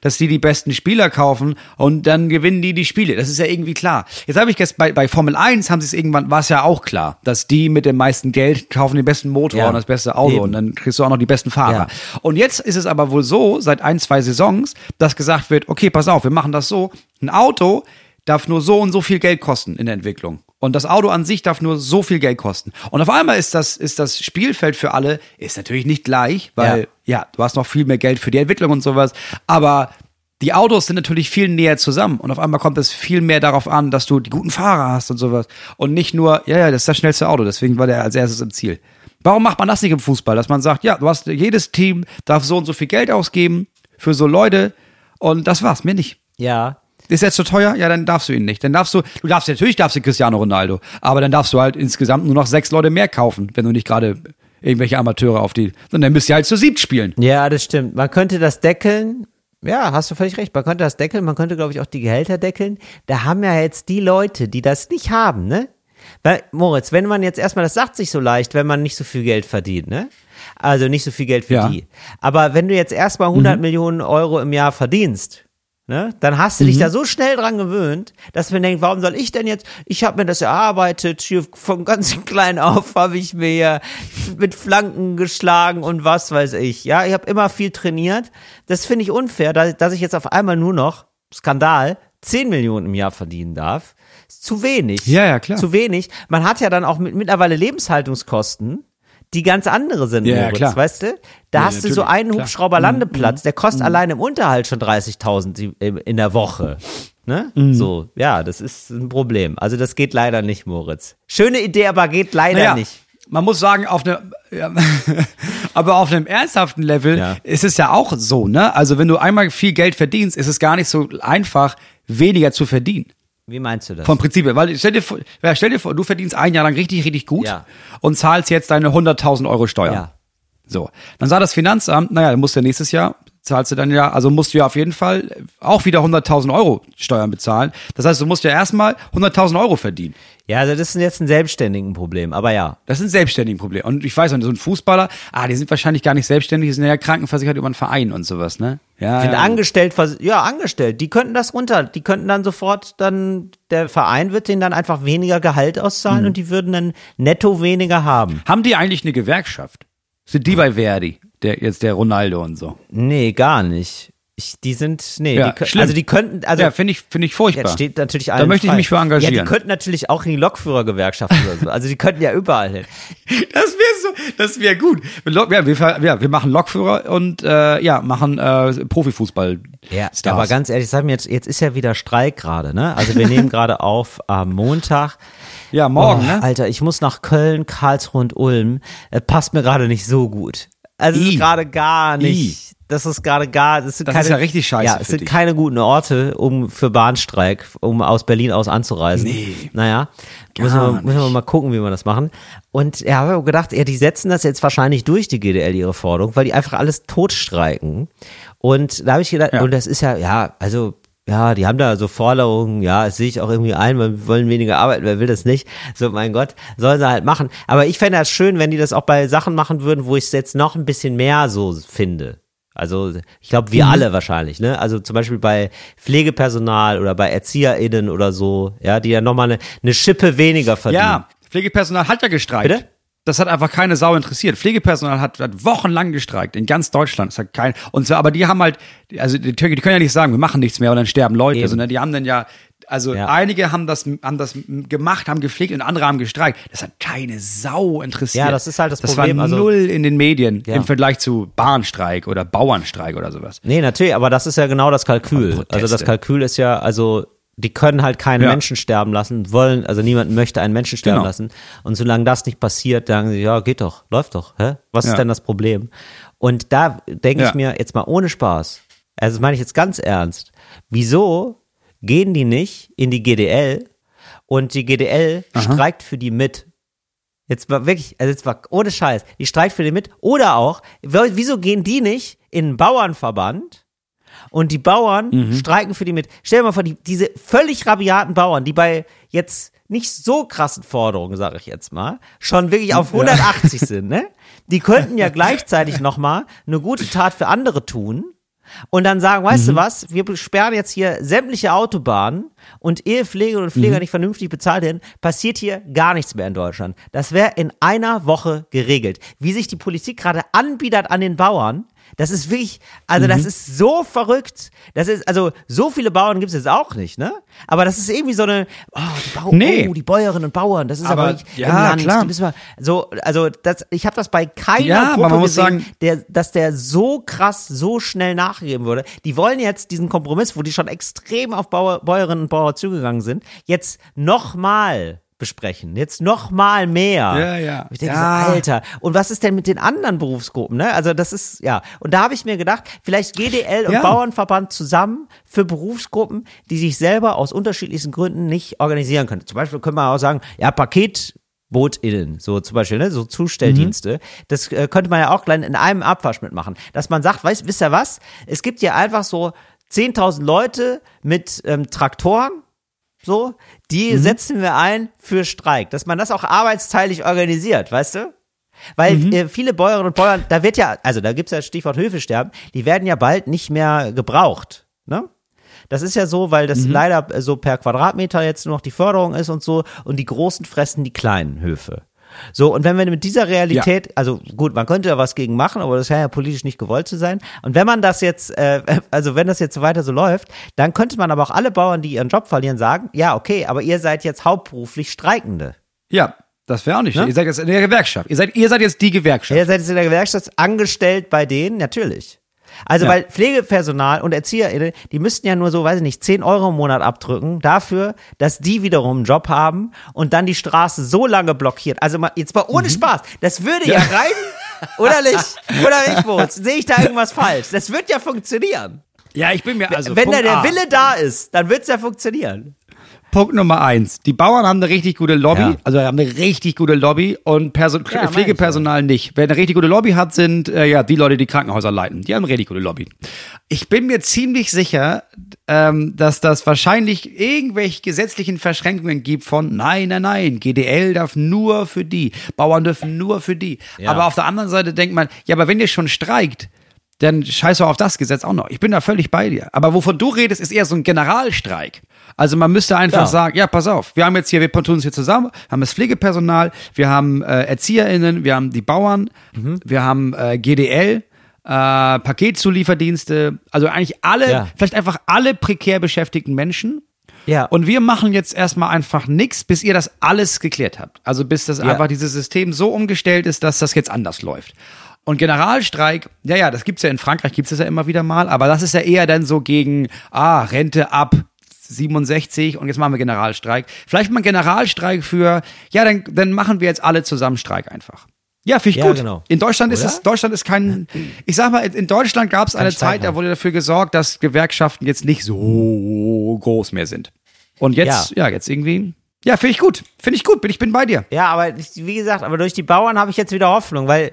dass die die besten Spieler kaufen und dann gewinnen die die Spiele. Das ist ja irgendwie klar. Jetzt habe ich gestern bei, bei Formel 1 haben sie es irgendwann, war es ja auch klar, dass die mit dem meisten Geld kaufen den besten Motor Ja, und das beste Auto eben. und dann kriegst du auch noch die besten Fahrer. Ja. Und jetzt ist es aber wohl so, seit ein, zwei Saisons, dass gesagt wird, okay, pass auf, wir machen das so, ein Auto darf nur so und so viel Geld kosten in der Entwicklung. Und das Auto an sich darf nur so viel Geld kosten. Und auf einmal ist das, ist das Spielfeld für alle, ist natürlich nicht gleich, weil, ja. du hast noch viel mehr Geld für die Entwicklung und sowas. Aber die Autos sind natürlich viel näher zusammen. Und auf einmal kommt es viel mehr darauf an, dass du die guten Fahrer hast und sowas. Und nicht nur, ja, ja, das ist das schnellste Auto. Deswegen war der als erstes im Ziel. Warum macht man das nicht im Fußball? Dass man sagt, ja, du hast, jedes Team darf so und so viel Geld ausgeben für so Leute. Und das war's, mir nicht. ja. Ist jetzt zu teuer? Ja, dann darfst du ihn nicht. Dann darfst du, du darfst natürlich darfst du Cristiano Ronaldo, aber dann darfst du halt insgesamt nur noch sechs Leute mehr kaufen, wenn du nicht gerade irgendwelche Amateure auf die, sondern dann müsst ihr halt zu siebt spielen. Ja, das stimmt. Man könnte das deckeln. Ja, hast du völlig recht. Man könnte das deckeln. Man könnte, glaube ich, auch die Gehälter deckeln. Da haben ja jetzt die Leute, die das nicht haben, ne? Weil, Moritz, wenn man jetzt erstmal, das sagt sich so leicht, wenn man nicht so viel Geld verdient, ne? Also nicht so viel Geld für Ja. die. Aber wenn du jetzt erstmal 100 Millionen Euro im Jahr verdienst, ne, dann hast du dich da so schnell dran gewöhnt, dass man denkt, warum soll ich denn jetzt, ich habe mir das erarbeitet, hier von ganz *laughs* klein auf habe ich mir mit Flanken geschlagen und was weiß ich. Ja, ich habe immer viel trainiert. Das finde ich unfair, dass, dass ich jetzt auf einmal nur noch, Skandal, 10 Millionen im Jahr verdienen darf. Ist zu wenig. Ja, ja, klar. Zu wenig. Man hat ja dann auch mit, mittlerweile Lebenshaltungskosten, die ganz andere sind, Ja, Moritz, klar. weißt du? Da Ja, hast du so einen klar. Mhm, Hubschrauberlandeplatz, der kostet allein im Unterhalt schon 30.000 die- in in der Woche. Ne? Mhm. So, ja, das ist ein Problem. Also das geht leider nicht, Moritz. Schöne Idee, aber geht leider Naja, nicht. man muss sagen, auf eine, ja, *laughs* aber auf einem ernsthaften Level Ja. ist es ja auch so, ne? Also wenn du einmal viel Geld verdienst, ist es gar nicht so einfach, weniger zu verdienen. Wie meinst du das? Vom Prinzip her. Weil stell dir, vor, stell dir vor, du verdienst ein Jahr lang richtig, richtig gut Ja. und zahlst jetzt deine 100.000 Euro Steuern. ja. So. Dann sagt das Finanzamt, naja, dann musst du nächstes Jahr, zahlst du dann ja, also musst du ja auf jeden Fall auch wieder 100.000 Euro Steuern bezahlen. Das heißt, du musst ja erstmal 100.000 Euro verdienen. Ja, also das ist jetzt ein selbstständigen Problem, aber ja. Das ist ein selbstständiges Problem. Und ich weiß nicht, so ein Fußballer, ah, die sind wahrscheinlich gar nicht selbstständig, die sind ja krankenversichert über einen Verein und sowas, ne? Ja, Sind ja. angestellt, vers- ja, angestellt. Die könnten das runter, die könnten dann sofort dann, der Verein wird denen dann einfach weniger Gehalt auszahlen Mhm. und die würden dann netto weniger haben. Haben die eigentlich eine Gewerkschaft? Sind die bei Verdi? Der, jetzt der Ronaldo und so. Nee, gar nicht. Ich, die sind, nee, Ja, die, also die könnten, also ja, finde ich, finde ich furchtbar. Jetzt steht natürlich Da allen möchte ich frei. mich für engagieren. Ja, die könnten natürlich auch in die Lokführergewerkschaft oder so. Also die könnten ja überall hin. *laughs* Das wäre so, das wäre gut. Lok- ja, wir, ja, wir machen Lokführer und äh, ja, machen äh, Profifußball. Ja, Stars. aber ganz ehrlich, sag mir jetzt, jetzt ist ja wieder Streik gerade, ne? Also wir nehmen gerade auf am Montag. Ja, morgen, oh, ne? Alter, ich muss nach Köln, Karlsruhe und Ulm. Das passt mir gerade nicht so gut. Also es I. ist gerade gar nicht. Das ist gerade gar, das sind Das keine, ist ja richtig scheiße Ja, es sind dich. keine guten Orte, um für Bahnstreik, um aus Berlin aus anzureisen. Nee. Naja, müssen wir, müssen wir mal gucken, wie wir das machen. Und ja, habe gedacht, ja, die setzen das jetzt wahrscheinlich durch, die GDL, ihre Forderung, weil die einfach alles totstreiken. Und da habe ich gedacht, Ja. und das ist ja, ja, also, ja, die haben da so Forderungen, ja, das sehe ich auch irgendwie ein, wir wollen weniger arbeiten, wer will das nicht? So, mein Gott, sollen sie halt machen. Aber ich fände das schön, wenn die das auch bei Sachen machen würden, wo ich es jetzt noch ein bisschen mehr so finde. Also ich glaube, wir alle wahrscheinlich, ne? Also zum Beispiel bei Pflegepersonal oder bei ErzieherInnen oder so, ja, die ja nochmal eine, eine Schippe weniger verdienen. Ja, Pflegepersonal hat ja gestreikt. Bitte? Das hat einfach keine Sau interessiert. Pflegepersonal hat, hat wochenlang gestreikt in ganz Deutschland. Das hat kein und zwar, aber die haben halt, also die, die können ja nicht sagen, wir machen nichts mehr und dann sterben Leute, Eben. sondern die haben dann ja Also Ja. einige haben das, haben das gemacht, haben gepflegt und andere haben gestreikt. Das hat keine Sau interessiert. Ja, das ist halt das das Problem, war also- null in den Medien Ja. im Vergleich zu Bahnstreik oder Bauernstreik oder sowas. Nee, natürlich, aber das ist ja genau das Kalkül. Also das Kalkül ist ja, also die können halt keinen Ja. Menschen sterben lassen, wollen, also niemand möchte einen Menschen sterben Genau. lassen. Und solange das nicht passiert, sagen sie, ja, geht doch, läuft doch. Hä? Was ist Ja. denn das Problem? Und da denke Ja. ich mir jetzt mal ohne Spaß, also das meine ich jetzt ganz ernst, wieso gehen die nicht in die GDL und die GDL streikt für die mit? Jetzt war wirklich, also jetzt war ohne Scheiß, die streikt für die mit. Oder auch, wieso gehen die nicht in einen Bauernverband und die Bauern Mhm. streiken für die mit? Stell dir mal vor, die, diese völlig rabiaten Bauern, die bei jetzt nicht so krassen Forderungen, sage ich jetzt mal, schon wirklich auf 180 sind, ne? Die könnten ja gleichzeitig nochmal eine gute Tat für andere tun und dann sagen, weißt Mhm. du was, wir sperren jetzt hier sämtliche Autobahnen und ehe Pflegerinnen und Mhm. Pfleger nicht vernünftig bezahlt werden, passiert hier gar nichts mehr in Deutschland. Das wäre in einer Woche geregelt. Wie sich die Politik gerade anbietet an den Bauern, das ist wirklich, also Mhm. das ist so verrückt. Das ist, also so viele Bauern gibt es jetzt auch nicht, ne? Aber das ist irgendwie so eine, oh, die, Bau Nee. oh, die Bäuerinnen und Bauern, das ist aber, Aber, nicht ja, klar. Wir, so, also das, ich habe das bei keiner Ja, Gruppe man muss gesehen, sagen- der, dass der so krass, so schnell nachgegeben wurde. Die wollen jetzt diesen Kompromiss, wo die schon extrem auf Bauer, Bäuerinnen und Bauern zugegangen sind, jetzt nochmal besprechen. Jetzt nochmal mehr. Ja, ja. Ich denke Ja. so, Alter. Und was ist denn mit den anderen Berufsgruppen, ne? Also das ist, ja. Und da habe ich mir gedacht, vielleicht GDL und Ja. Bauernverband zusammen für Berufsgruppen, die sich selber aus unterschiedlichsten Gründen nicht organisieren können. Zum Beispiel können wir auch sagen, ja, Paket, BootInnen, so zum Beispiel, ne, so Zustelldienste, das äh, könnte man ja auch gleich in einem Abwasch mitmachen. Dass man sagt, weißt, wisst ihr was? Es gibt ja einfach so 10.000 Leute mit ähm, Traktoren, so, die setzen wir ein für Streik. Dass man das auch arbeitsteilig organisiert, weißt du? Weil äh, viele Bäuerinnen und Bauern, da wird ja, also da gibt's ja Stichwort Höfesterben, die werden ja bald nicht mehr gebraucht, ne? Das ist ja so, weil das leider äh, so per Quadratmeter jetzt nur noch die Förderung ist und so und die Großen fressen die kleinen Höfe. So, und wenn wir mit dieser Realität, also gut, man könnte ja was gegen machen, aber das scheint ja politisch nicht gewollt zu sein. Und wenn man das jetzt, äh, *laughs* also wenn das jetzt so weiter so läuft, dann könnte man aber auch alle Bauern, die ihren Job verlieren, sagen, ja, okay, aber ihr seid jetzt hauptberuflich Streikende. Ja, das wäre auch nicht. Ne? Ihr seid jetzt in der Gewerkschaft. Ihr seid, ihr seid jetzt die Gewerkschaft. Ihr seid jetzt in der Gewerkschaft angestellt bei denen, natürlich. Also, Ja. weil Pflegepersonal und ErzieherInnen, die müssten ja nur so, weiß ich nicht, 10 Euro im Monat abdrücken dafür, dass die wiederum einen Job haben und dann die Straße so lange blockiert. Also mal, jetzt mal ohne Spaß. Das würde ja, reichen. Oder nicht? *laughs* Oder nicht, Moritz? Sehe ich da irgendwas falsch? Das wird ja funktionieren. Ja, ich bin mir also. Wenn Punkt da der A. Wille da ist, dann wird's ja funktionieren. Punkt Nummer eins. Die Bauern haben eine richtig gute Lobby, Ja. also haben eine richtig gute Lobby und Perso Ja, Pflegepersonal nicht. Wer eine richtig gute Lobby hat, sind äh, ja die Leute, die Krankenhäuser leiten. Die haben eine richtig gute Lobby. Ich bin mir ziemlich sicher, ähm, dass das wahrscheinlich irgendwelche gesetzlichen Verschränkungen gibt von nein, nein, nein, GDL darf nur für die, Bauern dürfen nur für die. Ja. Aber auf der anderen Seite denkt man, ja, aber wenn ihr schon streikt, dann scheiß doch auf das Gesetz auch noch. Ich bin da völlig bei dir. Aber wovon du redest, ist eher so ein Generalstreik. Also man müsste einfach Ja. sagen, ja, pass auf, wir haben jetzt hier, wir tun uns hier zusammen, haben das Pflegepersonal, wir haben äh, ErzieherInnen, wir haben die Bauern, Mhm. wir haben äh, GDL, äh, Paketzulieferdienste, also eigentlich alle, Ja. vielleicht einfach alle prekär beschäftigten Menschen. Ja. Und wir machen jetzt erstmal einfach nichts, bis ihr das alles geklärt habt. Also bis das einfach dieses System so umgestellt ist, dass das jetzt anders läuft. Und Generalstreik, ja, ja, das gibt's ja in Frankreich, gibt's das ja immer wieder mal, aber das ist ja eher dann so gegen, ah, Rente ab 67 und jetzt machen wir Generalstreik. Vielleicht mal einen Generalstreik für, ja, dann, dann machen wir jetzt alle zusammen Streik einfach. Ja, finde ich Ja, gut. genau. In Deutschland ist Oder? es, Deutschland ist kein, ich sag mal, in Deutschland gab es eine Zeit, da wurde dafür gesorgt, dass Gewerkschaften jetzt nicht so groß mehr sind. Und jetzt, ja, jetzt irgendwie, ja, finde ich gut. Finde ich gut, bin ich bin bei dir. Ja, aber wie gesagt, aber durch die Bauern habe ich jetzt wieder Hoffnung, weil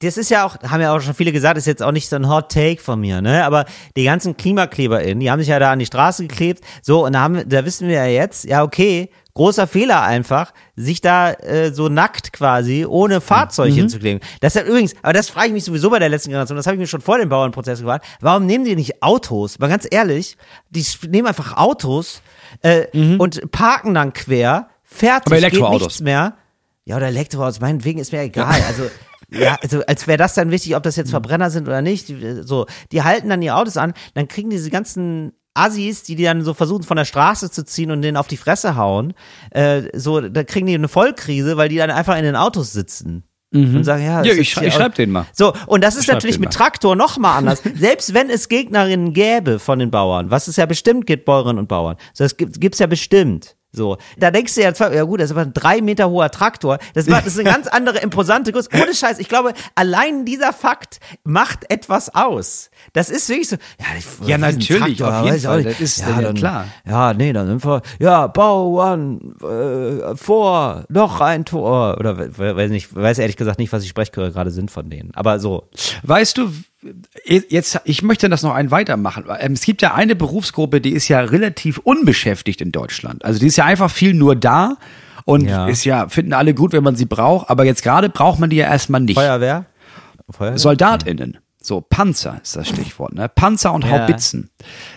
das ist ja auch, haben ja auch schon viele gesagt, ist jetzt auch nicht so ein Hot Take von mir, ne? Aber die ganzen KlimakleberInnen, die haben sich ja da an die Straße geklebt, so, und da haben, da wissen wir ja jetzt, ja, okay, großer Fehler einfach, sich da äh, so nackt quasi ohne Fahrzeug hinzukleben. Das hat übrigens, aber das frage ich mich sowieso bei der letzten Generation, das habe ich mir schon vor dem Bauernprozess gefragt, warum nehmen die nicht Autos? Mal ganz ehrlich, die nehmen einfach Autos äh, und parken dann quer, fertig, Aber geht nichts mehr. Ja, oder Elektroautos, meinetwegen ist mir egal. Also, ja, also als wäre das dann wichtig, ob das jetzt Verbrenner sind oder nicht. Die, So, die halten dann ihre Autos an, dann kriegen diese ganzen Assis, die die dann so versuchen von der Straße zu ziehen und denen auf die Fresse hauen, äh, so, da kriegen die eine Vollkrise, weil die dann einfach in den Autos sitzen. Und sagen, ja, Ja, ich, schrei- ich schreib den mal. so, und das ist natürlich mit. Traktor noch mal anders. *laughs* Selbst wenn es Gegnerinnen gäbe von den Bauern, was es ja bestimmt gibt, Bäuerinnen und Bauern, so, das gibt, gibt's ja bestimmt. So, da denkst du ja, ja gut, das ist aber ein drei Meter hoher Traktor. Das, ist eine *laughs* ganz andere imposante Größe. Ohne Scheiß, ich glaube, allein dieser Fakt macht etwas aus. Das ist wirklich so. Ja, ich, Ja, natürlich, auf jeden Fall, das ist ja, ja dann, klar. Ja, nee, dann sind wir, ja, Bauern, äh, vor, noch ein Tor. Oder we- weiß nicht, weiß ehrlich gesagt nicht, was die Sprechchöre gerade sind von denen. Aber so. Weißt du, jetzt, ich möchte das noch einen weitermachen. Ähm, Es gibt ja eine Berufsgruppe, die ist ja relativ unbeschäftigt in Deutschland. Also die ist ja einfach viel nur da und Ja. ist ja, finden alle gut, wenn man sie braucht, aber jetzt gerade braucht man die ja erstmal nicht. Feuerwehr? Feuerwehr? SoldatInnen. So, Panzer ist das Stichwort, ne? Panzer und Ja. Haubitzen.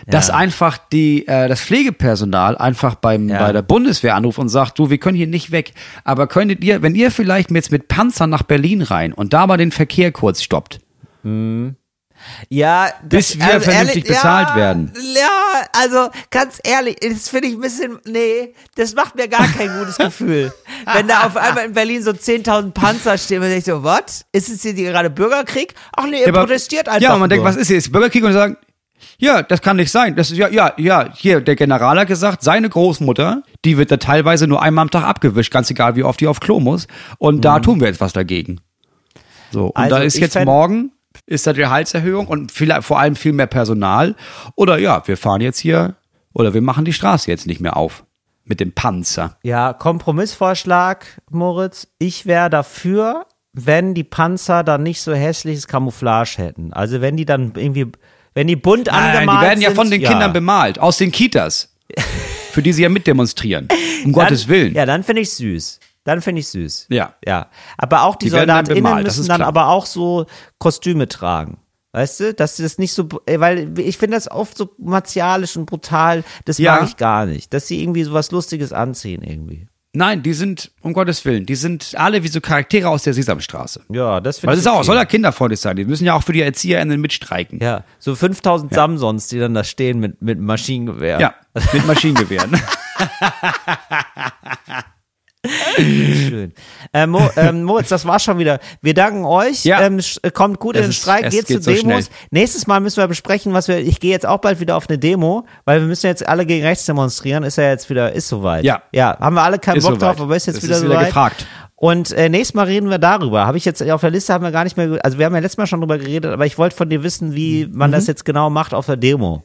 Dass Ja. einfach die, äh, das Pflegepersonal einfach beim, Ja. bei der Bundeswehr anruft und sagt, du, wir können hier nicht weg. Aber könntet ihr, wenn ihr vielleicht jetzt mit Panzern nach Berlin rein und da mal den Verkehr kurz stoppt, Ja, Bis wir vernünftig bezahlt ja, werden. Ja, also ganz ehrlich, das finde ich ein bisschen, nee, das macht mir gar kein gutes Gefühl. *laughs* Wenn da auf einmal in Berlin so 10.000 Panzer stehen, man denkt so, was? Ist es hier gerade Bürgerkrieg? Ach nee, ihr aber- protestiert einfach Ja, und man denkt, nur. was ist hier? Ist Bürgerkrieg? Und sagen, ja, das kann nicht sein. Das ist ja, ja, ja, hier, der General hat gesagt, seine Großmutter, die wird da teilweise nur einmal am Tag abgewischt, ganz egal, wie oft die auf Klo muss. Und da tun wir jetzt was dagegen. So, und Mhm. Also da ist ich jetzt morgen, ist da die Gehaltserhöhung und vielleicht, vor allem viel mehr Personal. Oder ja, wir fahren jetzt hier, oder wir machen die Straße jetzt nicht mehr auf. Mit dem Panzer. Ja, Kompromissvorschlag, Moritz. Ich wäre dafür, wenn die Panzer dann nicht so hässliches Camouflage hätten. Also wenn die dann irgendwie, wenn die bunt Nein, angemalt die werden ja sind, von den Kindern bemalt, aus den Kitas. für die sie ja mitdemonstrieren. Um *laughs* Dann- Gottes Willen. Ja, dann finde ich süß. Dann finde ich süß. Ja. Ja. Aber auch die, Die dann SoldatInnen müssen dann aber auch so Kostüme tragen. Weißt du, dass sie das nicht so, äh, weil ich finde das oft so martialisch und brutal, das Ja. mag ich gar nicht. Dass sie irgendwie so was Lustiges anziehen irgendwie. Nein, die sind, um Gottes Willen, die sind alle wie so Charaktere aus der Sesamstraße. Ja, das finde Weil ich. es ist auch, soll ja kinderfreundlich sein. Die müssen ja auch für die ErzieherInnen mitstreiken. Ja, so 5000 Samsons, die dann da stehen mit, mit Maschinengewehr. Ja, mit Maschinengewehren. *laughs* *laughs* Schön. Äh, Mo, ähm, Moritz, das war schon wieder. Wir danken euch. Ja. Ähm, sch- kommt gut in Es den ist- Streik, es geht zu so Demos. schnell. Nächstes Mal müssen wir besprechen, was wir. Ich gehe jetzt auch bald wieder auf eine Demo, weil wir müssen jetzt alle gegen rechts demonstrieren. Ist ja jetzt wieder, ist soweit. Ja. Ja, haben wir alle keinen Ist Bock soweit. drauf, aber ist jetzt Es wieder ist wieder soweit. gefragt. Und äh, nächstes Mal reden wir darüber. Habe ich jetzt auf der Liste haben wir gar nicht mehr. Also wir haben ja letztes Mal schon drüber geredet, aber ich wollte von dir wissen, wie man Mhm. das jetzt genau macht auf der Demo.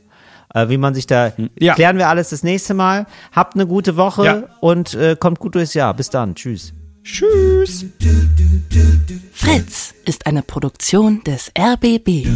Äh, wie man sich da. Ja. Klären wir alles das nächste Mal. Habt eine gute Woche Ja. und äh, kommt gut durchs Jahr. Bis dann. Tschüss. Tschüss. Fritz ist eine Produktion des RBB.